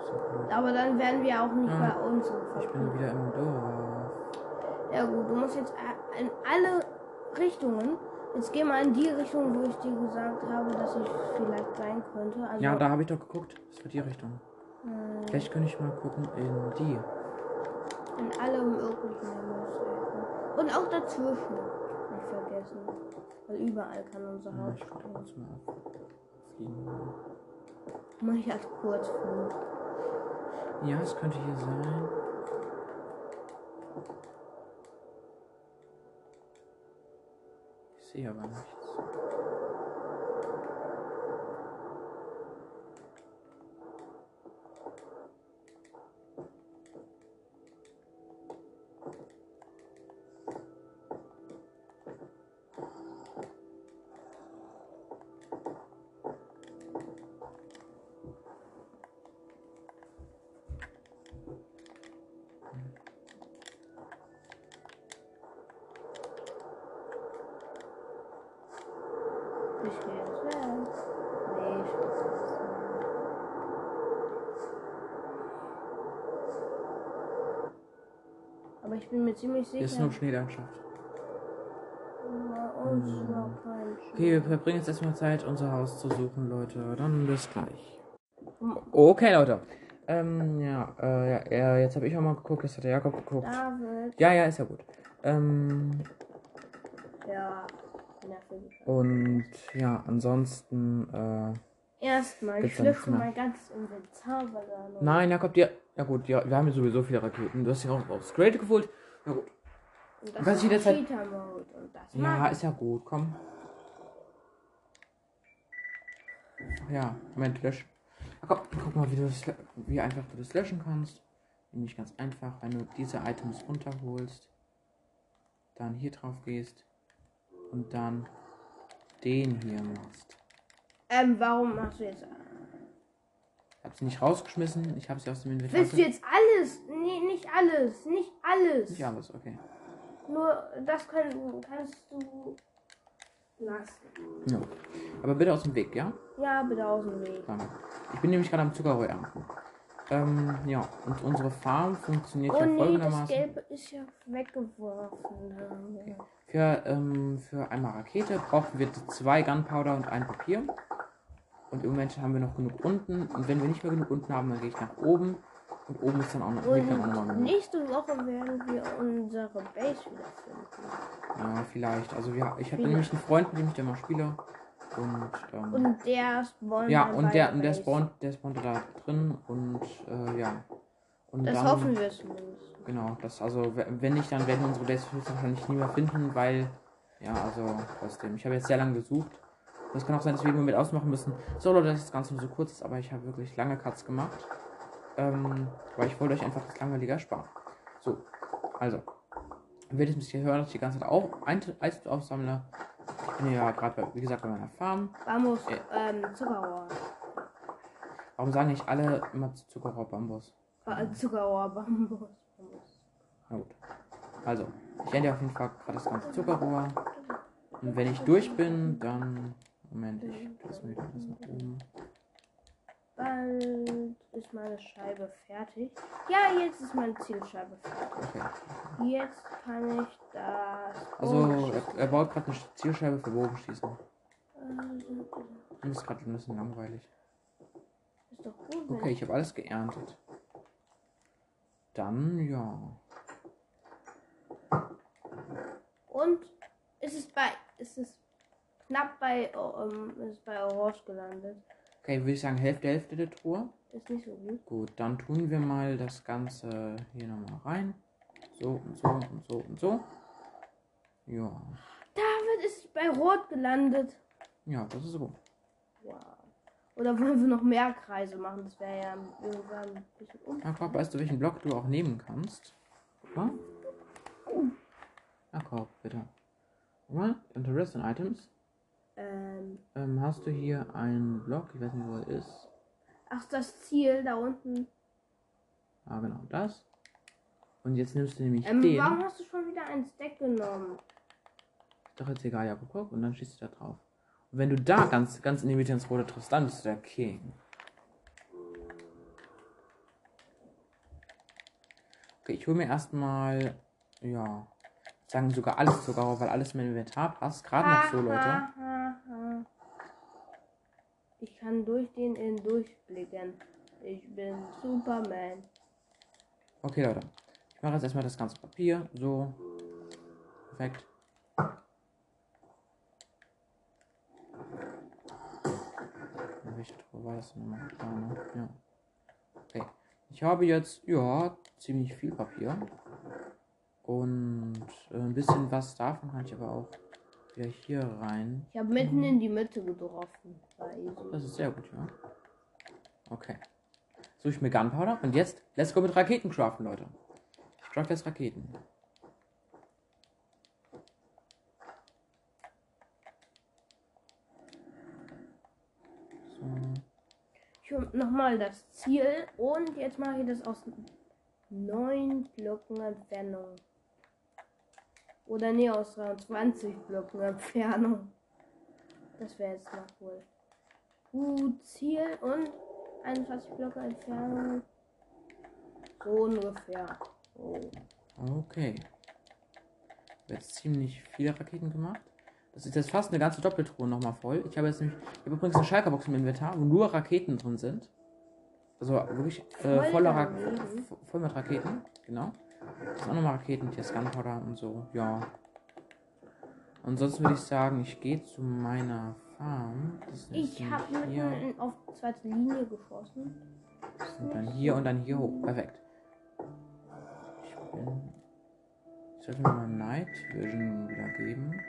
so. Aber dann wären wir auch nicht Ah, bei uns Ich bin wieder im Dorf. Ja gut, du musst jetzt in alle Richtungen. Jetzt geh mal in die Richtung, wo ich dir gesagt habe, dass ich vielleicht sein könnte. Also, Ja, da habe ich doch geguckt. Das war die Richtung. äh, Vielleicht könnte ich mal gucken in die. in alle möglichen. Und auch dazwischen. Nicht vergessen. Weil überall kann unser Ja, Haus ich gucke stehen. kurz mal. Fliegen. Mach ich als Kurzflug. Ja, es könnte hier sein. Sehe aber nichts. Ich gehe jetzt weg. Nee, ich jetzt weg. Aber ich bin mir ziemlich Hier ist sicher, nur Schneelandschaft. kein Okay, wir verbringen jetzt erstmal Zeit, unser Haus zu suchen, Leute. Dann bis gleich. Okay, Leute. Ähm, ja, äh, ja, jetzt habe ich auch mal geguckt, das hat der Jakob geguckt. David. Ja, ja, ist ja gut. Ähm. Und ja, ansonsten, äh, Erstmal, ich schlüpfe ganzes Inventar, weil da noch. nein, Jakob, dir, ja gut, ja, wir haben ja sowieso viele Raketen. Du hast dich auch aufs Great geholt. Ja gut. Und das Was ist ich in der Zeit- Cheater Mode und das Ja, ist ja gut, komm. Ach ja, Moment, löschen. Ach komm, guck mal, wie, du das, wie einfach du das löschen kannst. Nämlich ganz einfach, wenn du diese Items runterholst, dann hier drauf gehst und dann den hier machst. Ähm, warum machst du jetzt. Ich hab sie nicht rausgeschmissen, ich habe sie aus dem Inventar. Willst du jetzt alles? Nee, nicht alles. Nicht alles. Nicht alles, okay. Nur das kann, kannst du lassen. Ja. Aber bitte aus dem Weg, ja? Ja, bitte aus dem Weg. Danke. Ich bin nämlich gerade am Zuckerrohr ernten. Ähm, ja, und unsere Farm funktioniert Oh ja nee, das folgendermaßen. Gelbe ist ja weggeworfen. Ja. Für, ähm, für einmal Rakete brauchen wir zwei Gunpowder und ein Papier. Und im Moment haben wir noch genug unten. Und wenn wir nicht mehr genug unten haben, dann gehe ich nach oben. Und oben ist dann auch noch, Und nächste Woche werden wir unsere Base wiederfinden. Ja, vielleicht. Also wir, ich habe nämlich einen Freund, mit dem ich da mal spiele. Und, ähm, Und der spawnt ja, und der, und der spawnt, der spawnt da drin. Und äh, ja. Und Das dann, hoffen wir zumindest. Genau, das also, wenn nicht, dann werden unsere Base wahrscheinlich nie mehr finden, weil, ja, also, trotzdem, ich habe jetzt sehr lange gesucht. Das kann auch sein, dass wir mit ausmachen müssen. So, Leute, dass das Ganze nur so kurz ist, aber ich habe wirklich lange Cuts gemacht. Ähm, weil ich wollte euch einfach das langweilige ersparen. So, also, werdet ihr mich hier hören, dass ich die ganze Zeit auch Eis aufsammle. Ja gerade, wie gesagt, bei meiner Farm. Bambus, Äh. ähm, Zuckerrohr. Warum sagen nicht alle immer zu Zuckerrohr Bambus? Äh, Zuckerrohr, Bambus. Na gut. Also, ich ende auf jeden Fall gerade das ganze Zuckerrohr. Und wenn ich durch bin, dann. Moment, ich lass mir das nach oben. Bald ist meine Scheibe fertig. Ja, jetzt ist meine Zielscheibe fertig. Okay. Jetzt kann ich das. Also, er, er baut gerade eine Zielscheibe für Bogenschießen. Äh, Das ist gerade ein bisschen langweilig. Ist doch gut. Okay, ich habe alles geerntet. Dann, ja. Und ist es bei. Ist es knapp bei. oh, ähm, ist es bei Orange gelandet. Okay, würde ich sagen, Hälfte, Hälfte der Truhe. Ist nicht so gut. Gut, dann tun wir mal das Ganze hier nochmal rein. So und so und so und so. Ja. David ist bei Rot gelandet. Ja, das ist gut. Wow. Oder wollen wir noch mehr Kreise machen? Das wäre ja irgendwann ein bisschen um. Ja, Papa, weißt du, welchen Block du auch nehmen kannst? Super. Na, kauf, bitte. Alright, unter Rest and Items Ähm, ähm, hast du hier einen Block, ich weiß nicht, wo er ist. ach, das Ziel da unten. Ah, genau, das. Und jetzt nimmst du nämlich Ähm, den. warum hast du schon wieder ein Stack genommen? Ist doch jetzt egal, ja, guck, und dann schießt du da drauf. Und wenn du da ganz, ganz in die Mitte ins Rote triffst, dann bist du der King. Okay, ich hole mir erstmal, ja, sagen sogar alles sogar, weil alles in mein Inventar passt. Gerade noch so, Leute. Ich kann durch den in durchblicken. Ich bin Superman. Okay, Leute. Ich mache jetzt erstmal das ganze Papier. So. Perfekt. Truhe war das nochmal? Ne? Ja. Okay. Ich habe jetzt, ja, ziemlich viel Papier. Und äh, ein bisschen was davon kann ich aber auch wieder hier rein. Ich habe mitten in die Mitte getroffen. Das ist sehr gut, ja. Okay. Suche ich mir Gunpowder und jetzt let's go mit Raketen craften, Leute. Ich craft jetzt Raketen. Hole nochmal das Ziel und jetzt mache ich das aus neun Blöcken Entfernung. Oder nee, aus 23 Blöcken Entfernung. Das wäre jetzt noch wohl. Gut, Ziel und 21 Blöcke Entfernung. So ungefähr. Oh. Okay. Jetzt ziemlich viele Raketen gemacht. Das ist jetzt fast eine ganze Doppeltruhe nochmal voll. Ich habe jetzt nämlich, ich habe übrigens eine Schalkerbox im Inventar, wo nur Raketen drin sind. Also wirklich äh, Voll voller Ra voll mit Raketen, genau. Auch nochmal Raketen, ist Gunpowder und so, ja. Ansonsten würde ich sagen, ich gehe zu meiner Farm. Ich habe mitten auf die zweite Linie geschossen. und dann hier und dann hier hoch. Perfekt. Ich bin. Ich sollte mir mal Night Vision wieder geben.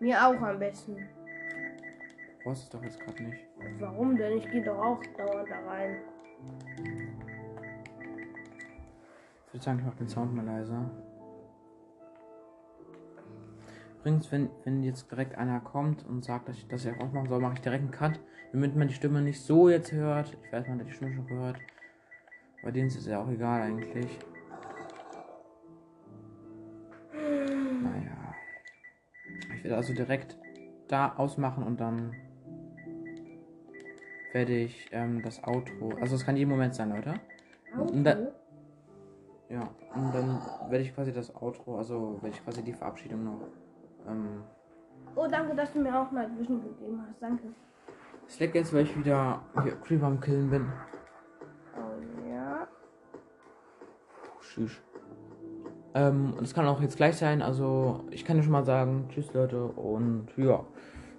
Mir auch am besten. Du brauchst es doch jetzt gerade nicht. Warum denn? Ich gehe doch auch dauernd da rein. Würde sagen, ich mache den Sound mal leiser. Übrigens, wenn, wenn jetzt direkt einer kommt und sagt, dass ich das ja auch machen soll, mache ich direkt einen Cut, damit man die Stimme nicht so jetzt hört. Ich weiß, man hat die Stimme schon gehört. Bei denen ist es ja auch egal eigentlich. Naja. Ich werde also direkt da ausmachen und dann werde ich ähm, das Outro. Also es kann jeden Moment sein, Leute. Ja, und dann werde ich quasi das Outro, also werde ich quasi die Verabschiedung noch. Ähm, Oh, danke, dass du mir auch mal Vision gegeben hast. Danke. ich lecke jetzt, weil ich wieder hier Creeper am Killen bin. Oh ja. Tschüss. Ähm, und es kann auch jetzt gleich sein, also ich kann ja schon mal sagen, tschüss Leute und ja.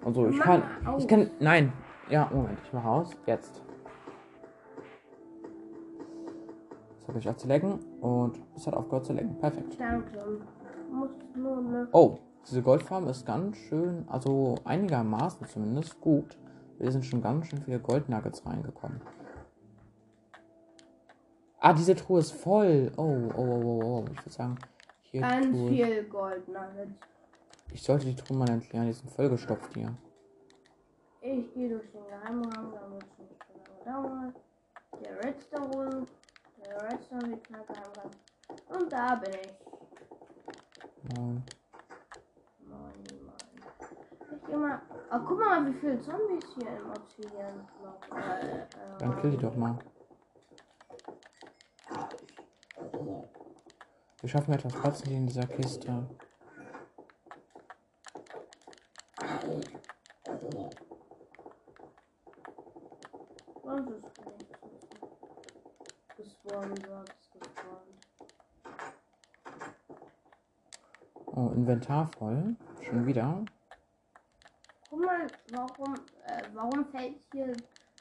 Also ich Mach kann, aus. ich kann, nein, ja, Moment, ich mache aus, jetzt. Es hat euch auch zu lecken und es hat aufgehört zu lecken, perfekt. Danke. Muss nur ne. Oh, diese Goldfarm ist ganz schön, also einigermaßen zumindest gut. Wir sind schon ganz schön viele Goldnuggets reingekommen. Ah, diese Truhe ist voll. Oh, oh, oh, oh, oh. Ich würde sagen, hier Ganz Truhe. viel Gold Nuggets. Ich sollte die Truhe mal entleeren, die sind vollgestopft hier. Ich gehe durch den Geheimraum, damit es nicht so lange dauert. Der Redstone, Redstone knapp Geheimraum. Und da bin ich. Ähm, Moin, moin. Ich mal. Oh, guck mal, wie viele Zombies hier im Obsidian noch. Äh, dann kill die doch mal. Wir schaffen etwas Platz hier in dieser Kiste. Sonst ist nichts. Gespawnt, wird gespawnt. Oh, Inventar voll. Schon wieder. Guck mal, warum, äh, warum fällt hier.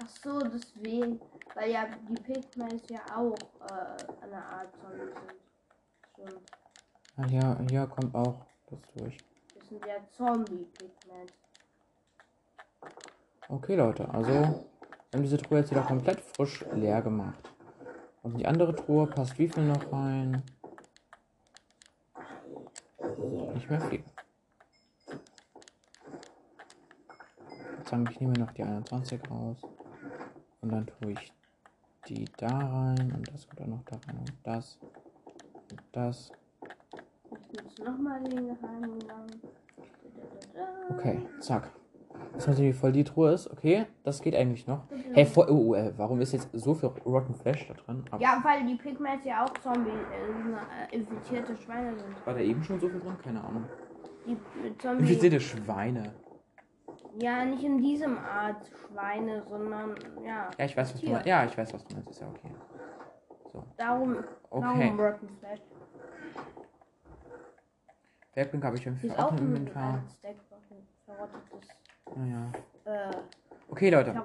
Ach so, deswegen. Weil ja die Pigments ja auch äh, eine Art Zombie sind. Stimmt. Ah, hier, hier kommt auch das durch. Das sind ja Zombie-Pigments. Okay, Leute, also wir haben diese Truhe jetzt wieder komplett frisch leer gemacht. Und die andere Truhe passt wie viel noch rein? Nicht mehr viel. Jetzt sagen, ich nehme noch die 21 raus. Und dann tue ich die da rein. Und das kommt auch noch da rein. Und das. Und das. Ich muss nochmal den geheimen Gang. Okay, zack. Jetzt weiß ich, wie voll die Truhe ist. Okay, das geht eigentlich noch. Hey, voll, oh, äh, warum ist jetzt so viel Rotten Flash da drin? Aber Ja, weil die Pigments ja auch Zombie, äh, äh, infizierte Schweine sind. War da eben schon so viel drin? Keine Ahnung. Die äh, Zombie. Infizierte Schweine. Ja, nicht in diesem Art Schweine, sondern ja. Ja, ich weiß, was du Tier. meinst. Ja, ich weiß, was du meinst. Ist ja okay. So, Darum, okay. darum Rotten Flash. Werkbank habe ich im Ist Inventar. ein Stack verrottetes, Naja. äh, Okay, Leute.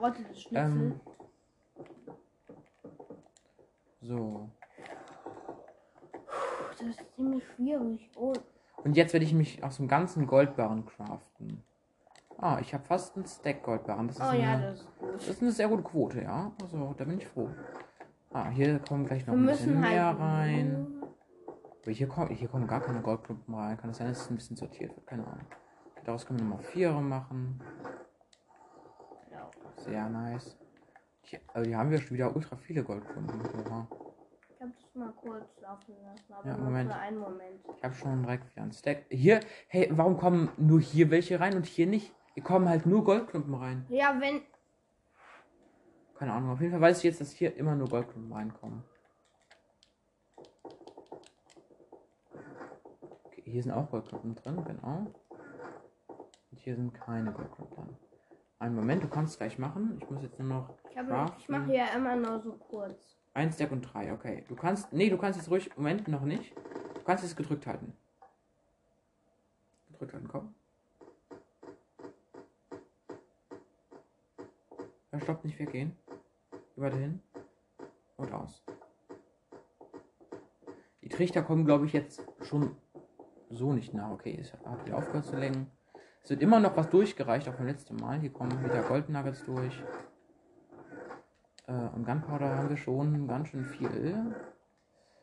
Ähm, so. das ist ziemlich schwierig. Oh, Und jetzt werde ich mich aus dem ganzen Goldbarren craften. Ah, ich habe fast einen Stack Goldbarren. Das ist, oh ja, eine, das ist das ist eine sehr gute Quote, ja. Also, da bin ich froh. Ah, hier kommen gleich noch Wir ein bisschen mehr halt. rein. Aber hier kommen, hier kommen gar keine Goldklumpen rein. Kann es sein, dass es ein bisschen sortiert wird? Keine Ahnung. Daraus können wir nochmal Vierer machen. Sehr nice. Hier, also hier haben wir schon wieder ultra viele Goldklumpen. Oha. Ich habe das mal kurz laufen lassen, aber Ja, nur Moment. für einen Moment. Ich habe schon direkt wieder einen Stack. Hier, hey, warum kommen nur hier welche rein und hier nicht? Hier kommen halt nur Goldklumpen rein. Ja, wenn. Keine Ahnung. Auf jeden Fall weiß ich jetzt, dass hier immer nur Goldklumpen reinkommen. Okay, hier sind auch Goldklumpen drin, genau. Und hier sind keine drin. Einen Moment, du kannst es gleich machen. Ich muss jetzt nur noch Ich, hab- craften. ich mache ja immer nur so kurz. Ein Stack und drei, okay. Du kannst. Nee, du kannst jetzt ruhig. Moment, noch nicht. Du kannst es gedrückt halten. Gedrückt halten, komm. Ja, stopp, nicht weggehen. Geh weiter hin. Und aus. Die Trichter kommen, glaube ich, jetzt schon so nicht nach. Okay, es hat wieder aufgehört zu lenken. Es wird immer noch was durchgereicht, auch beim letzten Mal. Hier kommen wieder Goldnuggets durch. Äh, und Gunpowder haben wir schon ganz schön viel.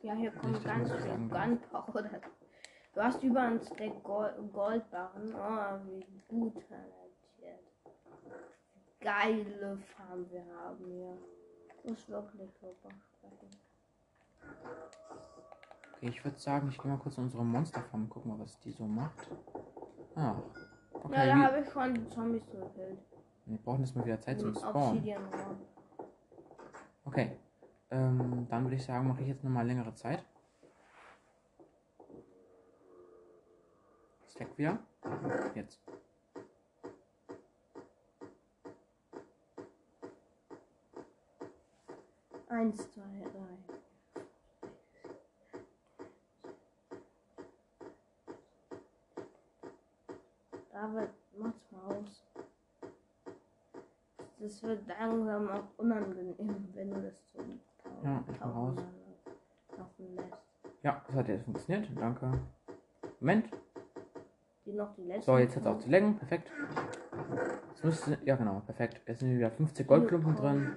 Ja, hier kommt das ganz viel. Gunpowder. Du hast über einen Stack Gold Goldbarren. Oh, wie gut talentiert. Geile Farm wir haben hier. Muss wirklich drüber sprechen. Okay, ich würde sagen, ich gehe mal kurz in unsere Monsterfarm gucken, mal, was die so macht. Ah. Okay, Ja, da habe ich schon die Zombies gekillt. wir brauchen jetzt mal wieder Zeit zum Im Spawnen. Okay. Ähm, dann würde ich sagen, mache ich jetzt nochmal längere Zeit. Stack wieder. Jetzt. Eins, zwei, drei. David, mach's mal aus. Das wird langsam auch unangenehm, wenn du das Tau- Ja, ich mach aus. laufen lässt. Ja, das hat jetzt funktioniert. Danke. Moment. Die noch die. So, jetzt hat es auch zu lenken. Perfekt. Jetzt müsste. Ja, genau. Perfekt. Jetzt sind wieder 50 Goldklumpen drin.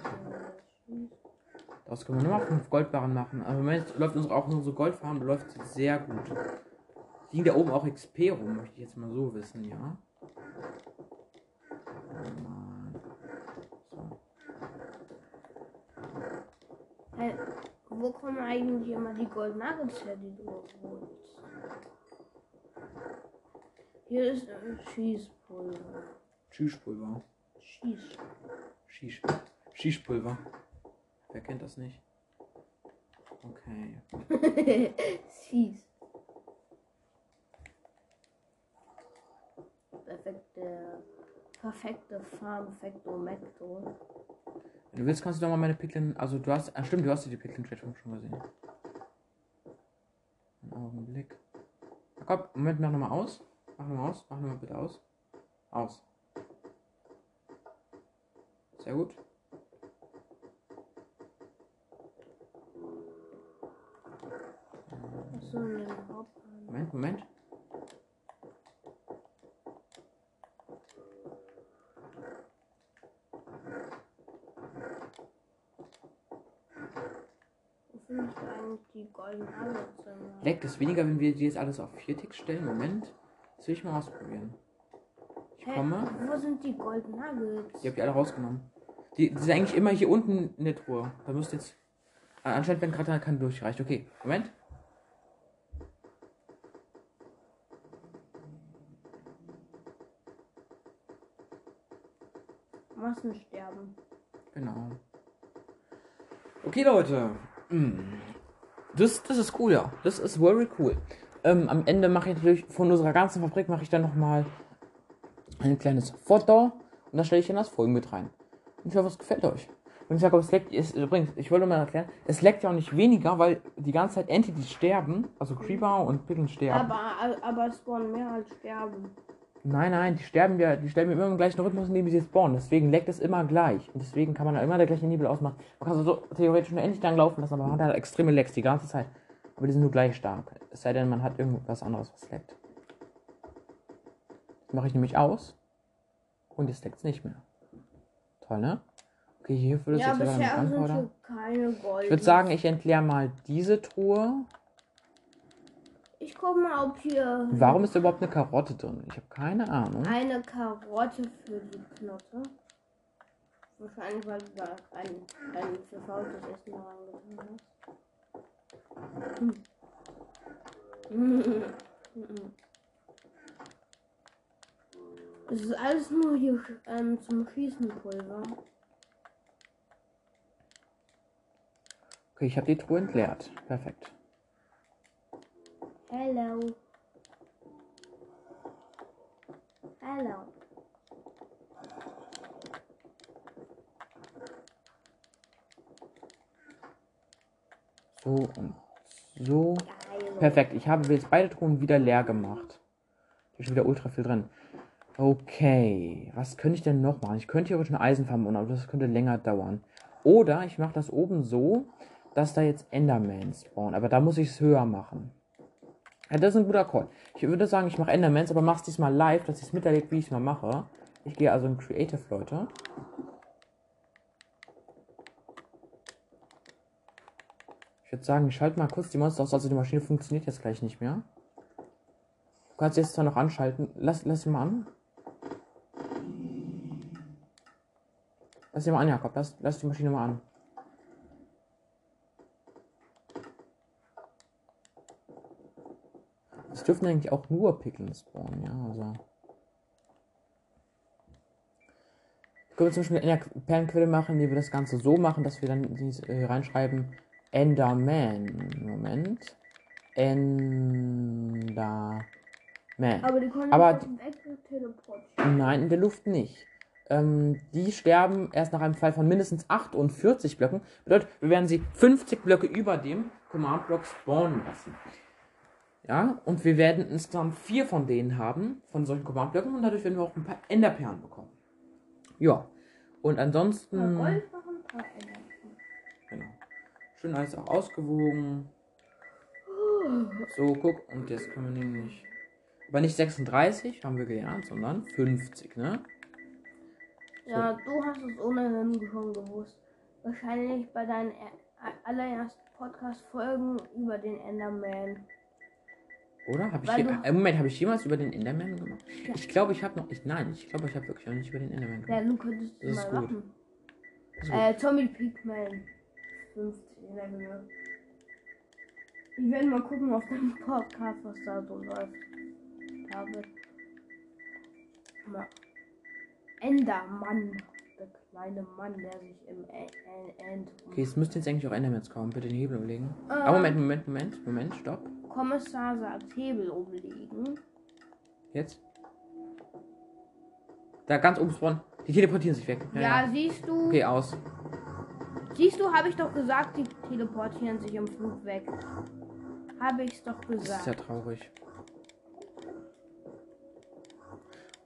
Daraus können wir nur noch 5 Goldbarren machen. Aber im Moment läuft unsere, auch unsere Goldfarm läuft sehr gut. Liegen da oben auch XP rum, möchte ich jetzt mal so wissen, ja? So. Hey, wo kommen eigentlich immer die Gold Nuggets her, die du holst? Hier ist äh, Schießpulver. Schießpulver. Schieß. Schieß. Schießpulver. Wer kennt das nicht? Okay. Schieß. Perfekte Farm, Facto, Mecto. Wenn du willst, kannst du doch mal meine Picklin. Also, du hast. Ah, stimmt, du hast die Picklin Trade schon gesehen. Einen Augenblick. Na komm, Moment, mach nochmal aus. Mach nochmal aus. Mach nochmal bitte aus. Aus. Sehr gut. Moment, Moment. Wo findest du eigentlich die goldenen Nuggets? immer? Leckt es weniger, wenn wir die jetzt alles auf 4 Ticks stellen? Moment. Das will ich mal ausprobieren. Ich Hä, komme. Wo sind die Gold Nuggets? Die habt ihr alle rausgenommen. Die, die sind eigentlich immer hier unten in der Truhe. Da müsst ihr jetzt. Anscheinend werden gerade kein durchgereicht. Okay, Moment. Massensterben. Genau. Okay, Leute. Mm. Das, das ist cool, ja. Das ist very cool. Ähm, am Ende mache ich natürlich von unserer ganzen Fabrik mache ich dann nochmal ein kleines Foto und das stelle ich in das Folgen mit rein. Und ich hoffe, es gefällt euch. Und ich sage, es leckt, ist, übrigens, ich wollte mal erklären, es leckt ja auch nicht weniger, weil die ganze Zeit Entities sterben, also Creeper und Piglin sterben. Aber, aber es spawnen mehr als sterben. Nein, nein, die sterben ja, die sterben immer im gleichen Rhythmus, in dem sie spawnen. Deswegen leckt es immer gleich. Und deswegen kann man da immer der gleiche Nebel ausmachen. Man kann so theoretisch nur endlich lang laufen lassen, aber man hat halt extreme Lecks die ganze Zeit. Aber die sind nur gleich stark. Es sei denn, man hat irgendwas anderes, was leckt. Das mache ich nämlich aus. Und jetzt leckt es nicht mehr. Toll, ne? Okay, hier würde es Ja, jetzt wieder mit bisher sind Gunpowder. hier keine Gold. Ich würde sagen, ich entleere mal diese Truhe. Ich guck mal, ob hier Warum ist da überhaupt eine Karotte drin? Ich habe keine Ahnung. eine Karotte für die Knotte. Wahrscheinlich, weil du da ein, ein verfaultes Essen reingetan hast. Hm. Es ist alles nur hier ähm, zum Schießen Pulver. Okay, ich habe die Truhe entleert. Perfekt. Hello. Hello. So und so. Geil. Perfekt, ich habe jetzt beide Truhen wieder leer gemacht. Hier ist schon wieder ultra viel drin. Okay, was könnte ich denn noch machen? Ich könnte hier eine Eisenfarm bauen, aber das könnte länger dauern. Oder ich mache das oben so, dass da jetzt Endermans spawnen. Aber da muss ich es höher machen. Ja, das ist ein guter Call. Ich würde sagen, ich mache Endermans, aber mach's diesmal live, dass ich es miterlebt, wie ich es mal mache. Ich gehe also in Creative, Leute. Ich würde sagen, ich schalte mal kurz die Monster aus, also die Maschine funktioniert jetzt gleich nicht mehr. Du kannst jetzt zwar noch anschalten. Lass, lass sie mal an. Lass sie mal an, Jakob. Lass, lass die Maschine mal an. Dürfen eigentlich auch nur Pickeln spawnen, ja, also. Können wir zum Beispiel in der Perlenquelle machen, indem wir das Ganze so machen, dass wir dann dies, äh, reinschreiben Enderman. Moment. Enderman. Aber die können Aber teleportieren. Nein, in der Luft nicht. Ähm, die sterben erst nach einem Fall von mindestens 48 Blöcken. Bedeutet, wir werden sie 50 Blöcke über dem Command-Block spawnen lassen. Ja, und wir werden insgesamt vier von denen haben, von solchen Command-Blöcken, und dadurch werden wir auch ein paar Enderperlen bekommen. Ja, und Ein ansonsten. paar Gold machen, ein paar Energie. Genau. Schön alles auch ausgewogen. So, guck, und jetzt können wir nämlich. Aber nicht 36, haben wir gelernt, sondern 50, ne? Ja, du hast es ohnehin schon gewusst. Wahrscheinlich bei deinen er- allerersten Podcast-Folgen über den Enderman. Oder? Habe ich je, du- äh, Moment, habe ich jemals über den Enderman gemacht? Ja. Ich glaube, ich habe noch. Ich, nein, ich glaube, ich habe wirklich noch nicht über den Enderman Ja, gemacht. du könntest Das mal gut. machen. Das ist gut. Äh, Tommy Pigman. 50 in der Höhe. Ich werde mal gucken auf dem Podcast, was da so läuft. David. Mal. Endermann. Kleine Mann, der sich im End. Okay, es müssten jetzt eigentlich auch Endermans kommen. Bitte den Hebel umlegen. Äh. Ah, Moment, Moment, Moment, Moment, stopp. Kommissar sagt Hebel umlegen. Jetzt. Da ganz oben spawnen. Die teleportieren sich weg. Ja, siehst du. Okay, aus. Siehst du, habe ich doch gesagt, die teleportieren sich im Flug weg. Habe ich's doch Das ist ja gesagt. traurig.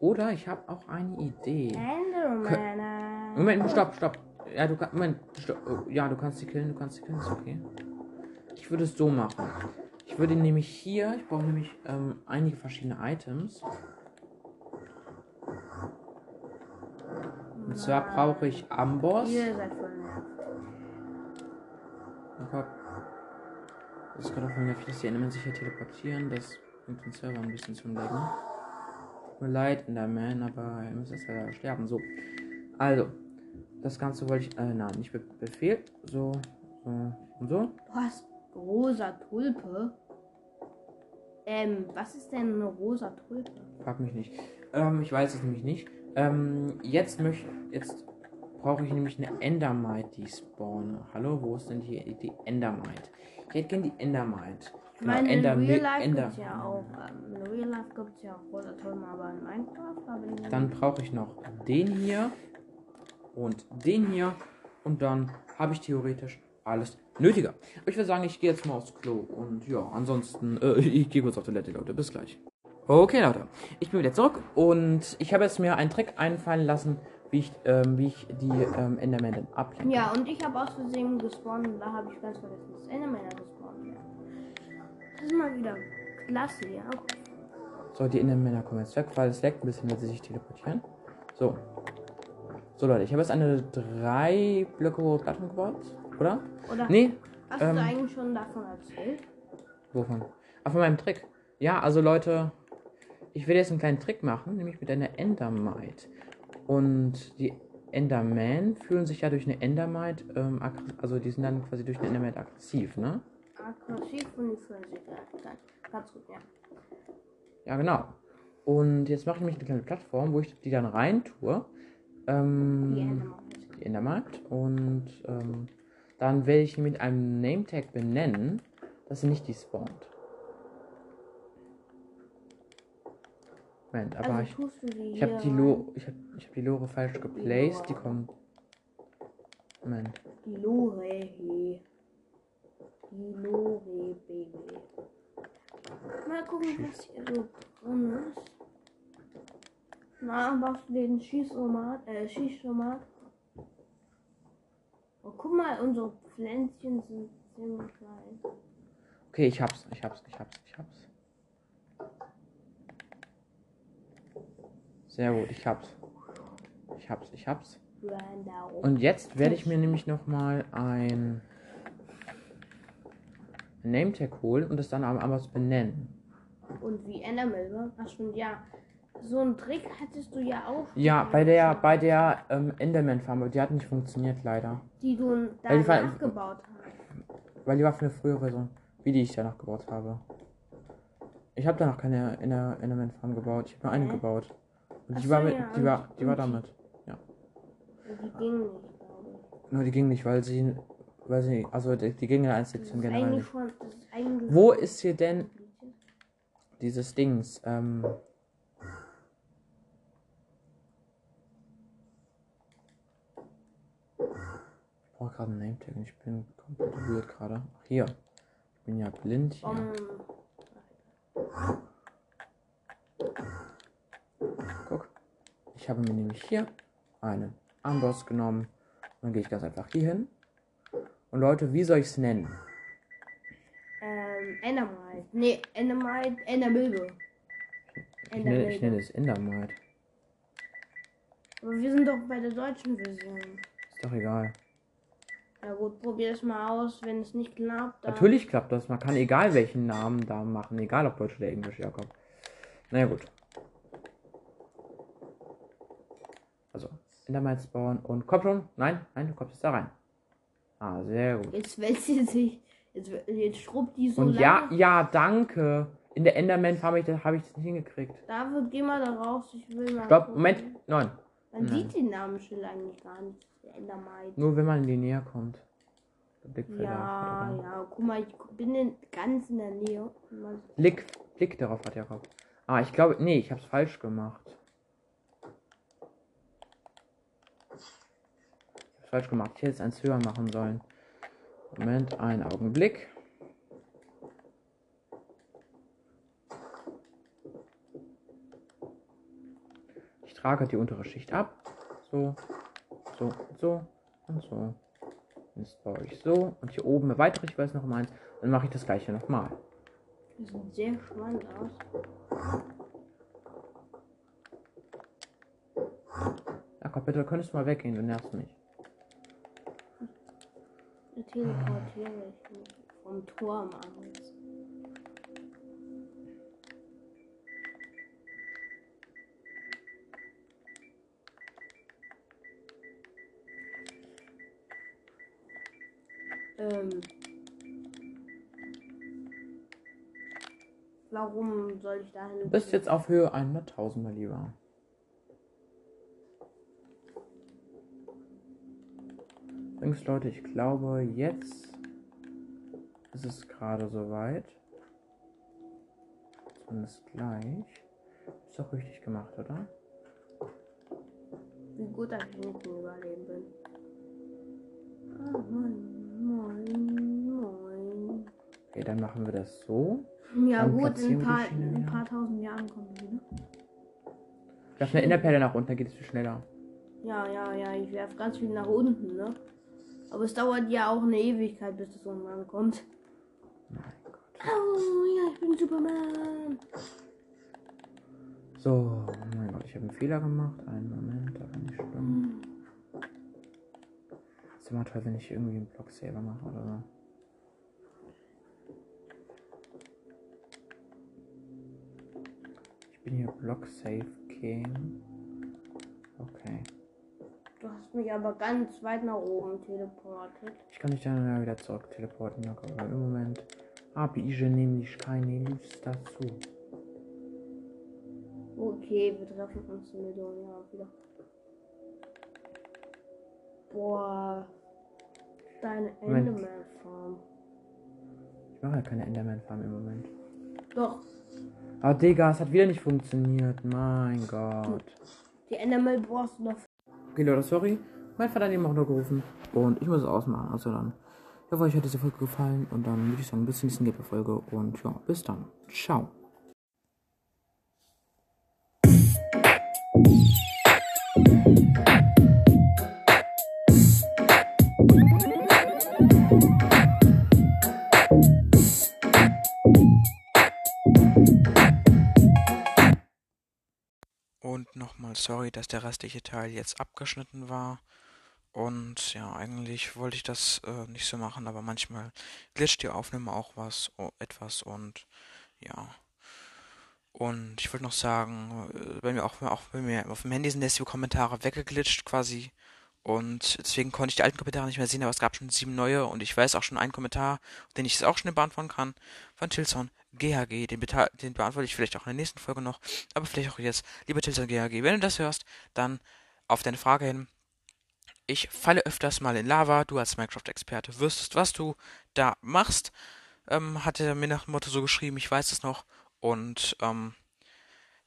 Oder ich habe auch eine Idee. Enderman. Moment, stopp, stopp. Ja, du kannst. Moment, stopp. Oh, ja, du kannst sie killen, du kannst sie killen, ist okay. Ich würde es so machen. Ich würde nämlich hier, ich brauche nämlich ähm, einige verschiedene Items. Und zwar brauche ich Amboss. Ihr seid voll nervig. Oh. Das ist gerade voll nervig, dass die Elements sich hier teleportieren. Das bringt den Server ein bisschen zum Legen. Tut mir leid, Enderman, aber er muss jetzt leider sterben. So. Also. Das Ganze wollte ich. Äh, nein, nicht Be Befehl. So. So. Und so. Du hast rosa Tulpe. Ähm, was ist denn eine rosa Tulpe? Frag mich nicht. Ähm, ich weiß es nämlich nicht. Ähm, jetzt möchte. Jetzt brauche ich nämlich eine Endermite, die spawne. Hallo, wo ist denn die, die Endermite? Ich hätte gerne die Endermite. Ich meine, in Ender- Real Life Ender- gibt es ja auch. Ähm, in Real Life gibt es ja auch rosa Tulpen, aber in Minecraft habe ich Dann brauche ich noch den hier und den hier und dann habe ich theoretisch alles nötiger. Aber ich würde sagen, ich gehe jetzt mal aufs Klo und ja, ansonsten, äh, ich gehe kurz auf Toilette, Leute. Bis gleich. Okay, Leute. Ich bin wieder zurück und ich habe jetzt mir einen Trick einfallen lassen, wie ich, ähm, wie ich die ähm, Enderman dann ablenke. Ja, und ich habe aus Versehen gespawnt und da habe ich ganz vergessen, dass Endermänner gespawnt werden. Das ist mal wieder klasse, ja. So, die Endermänner kommen jetzt weg, weil es leckt ein bisschen, wenn sie sich teleportieren. So. So, Leute, ich habe jetzt eine drei Blöcke hohe Plattform gebaut, oder? Oder Nee, hast ähm, du eigentlich schon davon erzählt? Wovon? Ah, von meinem Trick. Ja, also Leute, ich werde jetzt einen kleinen Trick machen, nämlich mit einer Endermite. Und die Enderman fühlen sich ja durch eine Endermite, ähm, also die sind dann quasi durch eine Endermite aggressiv, ne? Aggressiv und die fühlen sich ganz gut, ja. Ja, genau. Und jetzt mache ich nämlich eine kleine Plattform, wo ich die dann rein tue. Ähm, Die Endermänner. die Endermite. Und ähm, dann werde ich mit einem Nametag benennen, dass sie nicht despawnt. Moment, aber Also ich. die Ich habe die. Lo ich hab, ich hab die Lore falsch geplaced. Die Lore. kommen. Moment. Die Lore, he. Die Lore, Baby. Mal gucken, was hier so drin ist. Na, machst du den Schießomat, äh, Schießomat? Oh, guck mal, unsere Pflänzchen sind ziemlich klein. Okay, ich hab's. Ich hab's. Ich hab's. Ich hab's. Sehr gut. Ich hab's. Ich hab's. Ich hab's. Und jetzt werde ich mir nämlich nochmal ein Nametag holen und das dann am anders benennen. Und wie Endermilbe? Ach schon, ja. So einen Trick hattest du ja auch. Ja, bei der, bei der ähm, Enderman Farm, aber die hat nicht funktioniert leider. Die du da war- nachgebaut hast. Weil die war für eine frühere Version, wie die ich danach gebaut habe. Ich habe danach keine Ender, Enderman Farm gebaut, ich habe nur eine Hä? gebaut. Und Ach die war mit, ja, die war, die war damit. Und die ging nicht, glaube ich. Nur die ging nicht, weil sie, weil sie, also die, die ging in der Das ist Sektion generell eigentlich nicht. schon. Ist Wo ist hier denn dieses Dings? Ähm, brauche gerade einen Nametag und ich bin komplett weird gerade. Ach, hier. Ich bin ja blind hier. Um, Guck. Ich habe mir nämlich hier einen Amboss genommen. Dann gehe ich ganz einfach hier hin. Und Leute, wie soll ich es nennen? ähm, Endermite. Nee, Endermite, Endermilbe. Ich nenne, ich nenne es Endermite. Aber wir sind doch bei der deutschen Version. Ist doch egal. Ja gut, probier es mal aus. Wenn es nicht klappt. Natürlich klappt das. Man kann egal welchen Namen da machen. Egal ob Deutsch oder Englisch, Jakob. Naja, gut. Also, Endermite spawnen und komm schon. Nein, nein, du kommst jetzt da rein. Ah, sehr gut. Jetzt wälzt sie sich. Jetzt, jetzt schrubbt die so Und ja, lange. ja, danke. In der Enderman habe ich, das- habe ich das nicht hingekriegt. David, geh mal da raus. Ich will mal. Stopp, gucken. Moment. Nein. Man Nein. sieht den Namensschild eigentlich gar nicht. Der Endermite. Nur wenn man in die Nähe kommt. Ja, ja, guck mal, ich bin in, ganz in der Nähe. Blick, Blick darauf hat Jakob. Ah, ich glaube, nee, ich habe es falsch gemacht. Ich hab's falsch gemacht. Ich hätte es eins höher machen sollen. Moment, einen Augenblick. Ich trage die untere Schicht ab. So, so, so und so. Jetzt baue ich so. Und hier oben erweitere ich weiß noch um eins. Dann mache ich das gleiche nochmal. Das sieht sehr spannend aus. Jakob, bitte könntest du mal weggehen, du nervst mich. Teleportiere ich mich vom Turm an. Ähm. Warum soll ich dahin? Du bist jetzt auf Höhe 100.000, mein Lieber. Übrigens, Leute, ich glaube, jetzt ist es gerade soweit. Zumindest gleich. Ist doch richtig gemacht, oder? Wie gut, dass ich nicht überleben bin. Moin, moin. Okay, dann machen wir das so. Ja Dann gut, in ein wir paar, in ein paar tausend Jahren kommen die wieder. Werf eine Enderperle nach unten, dann geht es viel schneller. Ja, ja, ja, ich werf ganz viel nach unten, ne? Aber es dauert ja auch eine Ewigkeit, bis das unten ankommt. Mein Gott. Oh, ja, ich bin Superman. So, oh mein Gott, ich habe einen Fehler gemacht. Einen Moment, aber nicht schlimm. Ist immer toll, wenn ich irgendwie einen Block selber mache oder so. Bin hier Block Safe King. Okay. Du hast mich aber ganz weit nach oben teleportet. Ich kann dich dann wieder zurück teleporten, Jakob, aber im Moment habe ich nämlich keine Lust dazu. Okay, wir treffen uns in Jahren wieder. Boah. Deine. Enderman-Farm. Ich mache ja keine Enderman Farm im Moment. Doch, Ah, Digga, es hat wieder nicht funktioniert. Mein Gott. die Enderman brauchst du noch. Okay, Leute, sorry. Mein Vater hat eben auch noch gerufen. Und ich muss es ausmachen. Also dann. Ich hoffe, euch hat diese Folge gefallen. Und dann würde ich sagen, bis zur nächsten Gameplay-Folge. Und ja, bis dann. Ciao. Sorry, dass der restliche Teil jetzt abgeschnitten war. Und ja, eigentlich wollte ich das äh, nicht so machen, aber manchmal glitscht die Aufnahme auch was, oh, etwas und ja. Und ich wollte noch sagen, äh, bei mir auch, auch bei mir auf dem Handy sind jetzt die Kommentare weggeglitscht quasi. Und deswegen konnte ich die alten Kommentare nicht mehr sehen, aber es gab schon sieben neue und ich weiß auch schon einen Kommentar, den ich jetzt auch schnell beantworten kann, von Tilson GHG. Den, den beantworte ich vielleicht auch in der nächsten Folge noch, aber vielleicht auch jetzt. Lieber Tilson GHG, wenn du das hörst, dann auf deine Frage hin. Ich falle öfters mal in Lava, du als Minecraft-Experte wüsstest, was du da machst. Ähm, hat er mir nach dem Motto so geschrieben, ich weiß es noch. Und ähm,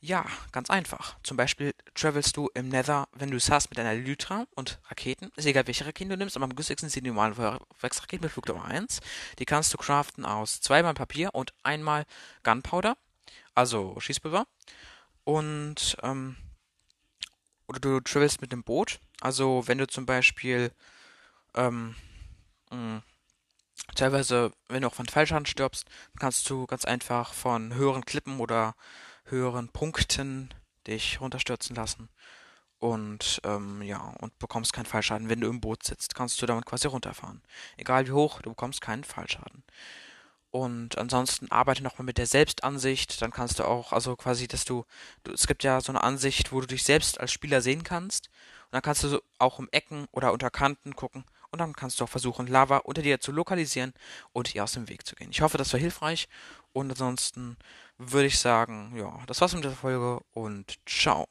ja, ganz einfach. Zum Beispiel travelst du im Nether, wenn du es hast, mit einer Elytra und Raketen. Ist egal, welche Raketen du nimmst, aber am günstigsten sind die normalen Feuerwerksraketen mit Flugdauer 1. Die kannst du craften aus zweimal Papier und einmal Gunpowder, also Schießpulver. Und, ähm, oder du travelst mit einem Boot. Also, wenn du zum Beispiel, ähm, mh, teilweise, wenn du auch von Fallschaden stirbst, kannst du ganz einfach von höheren Klippen oder höheren Punkten dich runterstürzen lassen. Und ähm, ja, und bekommst keinen Fallschaden. Wenn du im Boot sitzt, kannst du damit quasi runterfahren. Egal wie hoch, du bekommst keinen Fallschaden. Und ansonsten arbeite nochmal mit der Selbstansicht. Dann kannst du auch, also quasi, dass du, du, es gibt ja so eine Ansicht, wo du dich selbst als Spieler sehen kannst. Und dann kannst du auch um Ecken oder unter Kanten gucken. Und dann kannst du auch versuchen, Lava unter dir zu lokalisieren und ihr aus dem Weg zu gehen. Ich hoffe, das war hilfreich. Und ansonsten würde ich sagen, ja, das war's mit der Folge und ciao.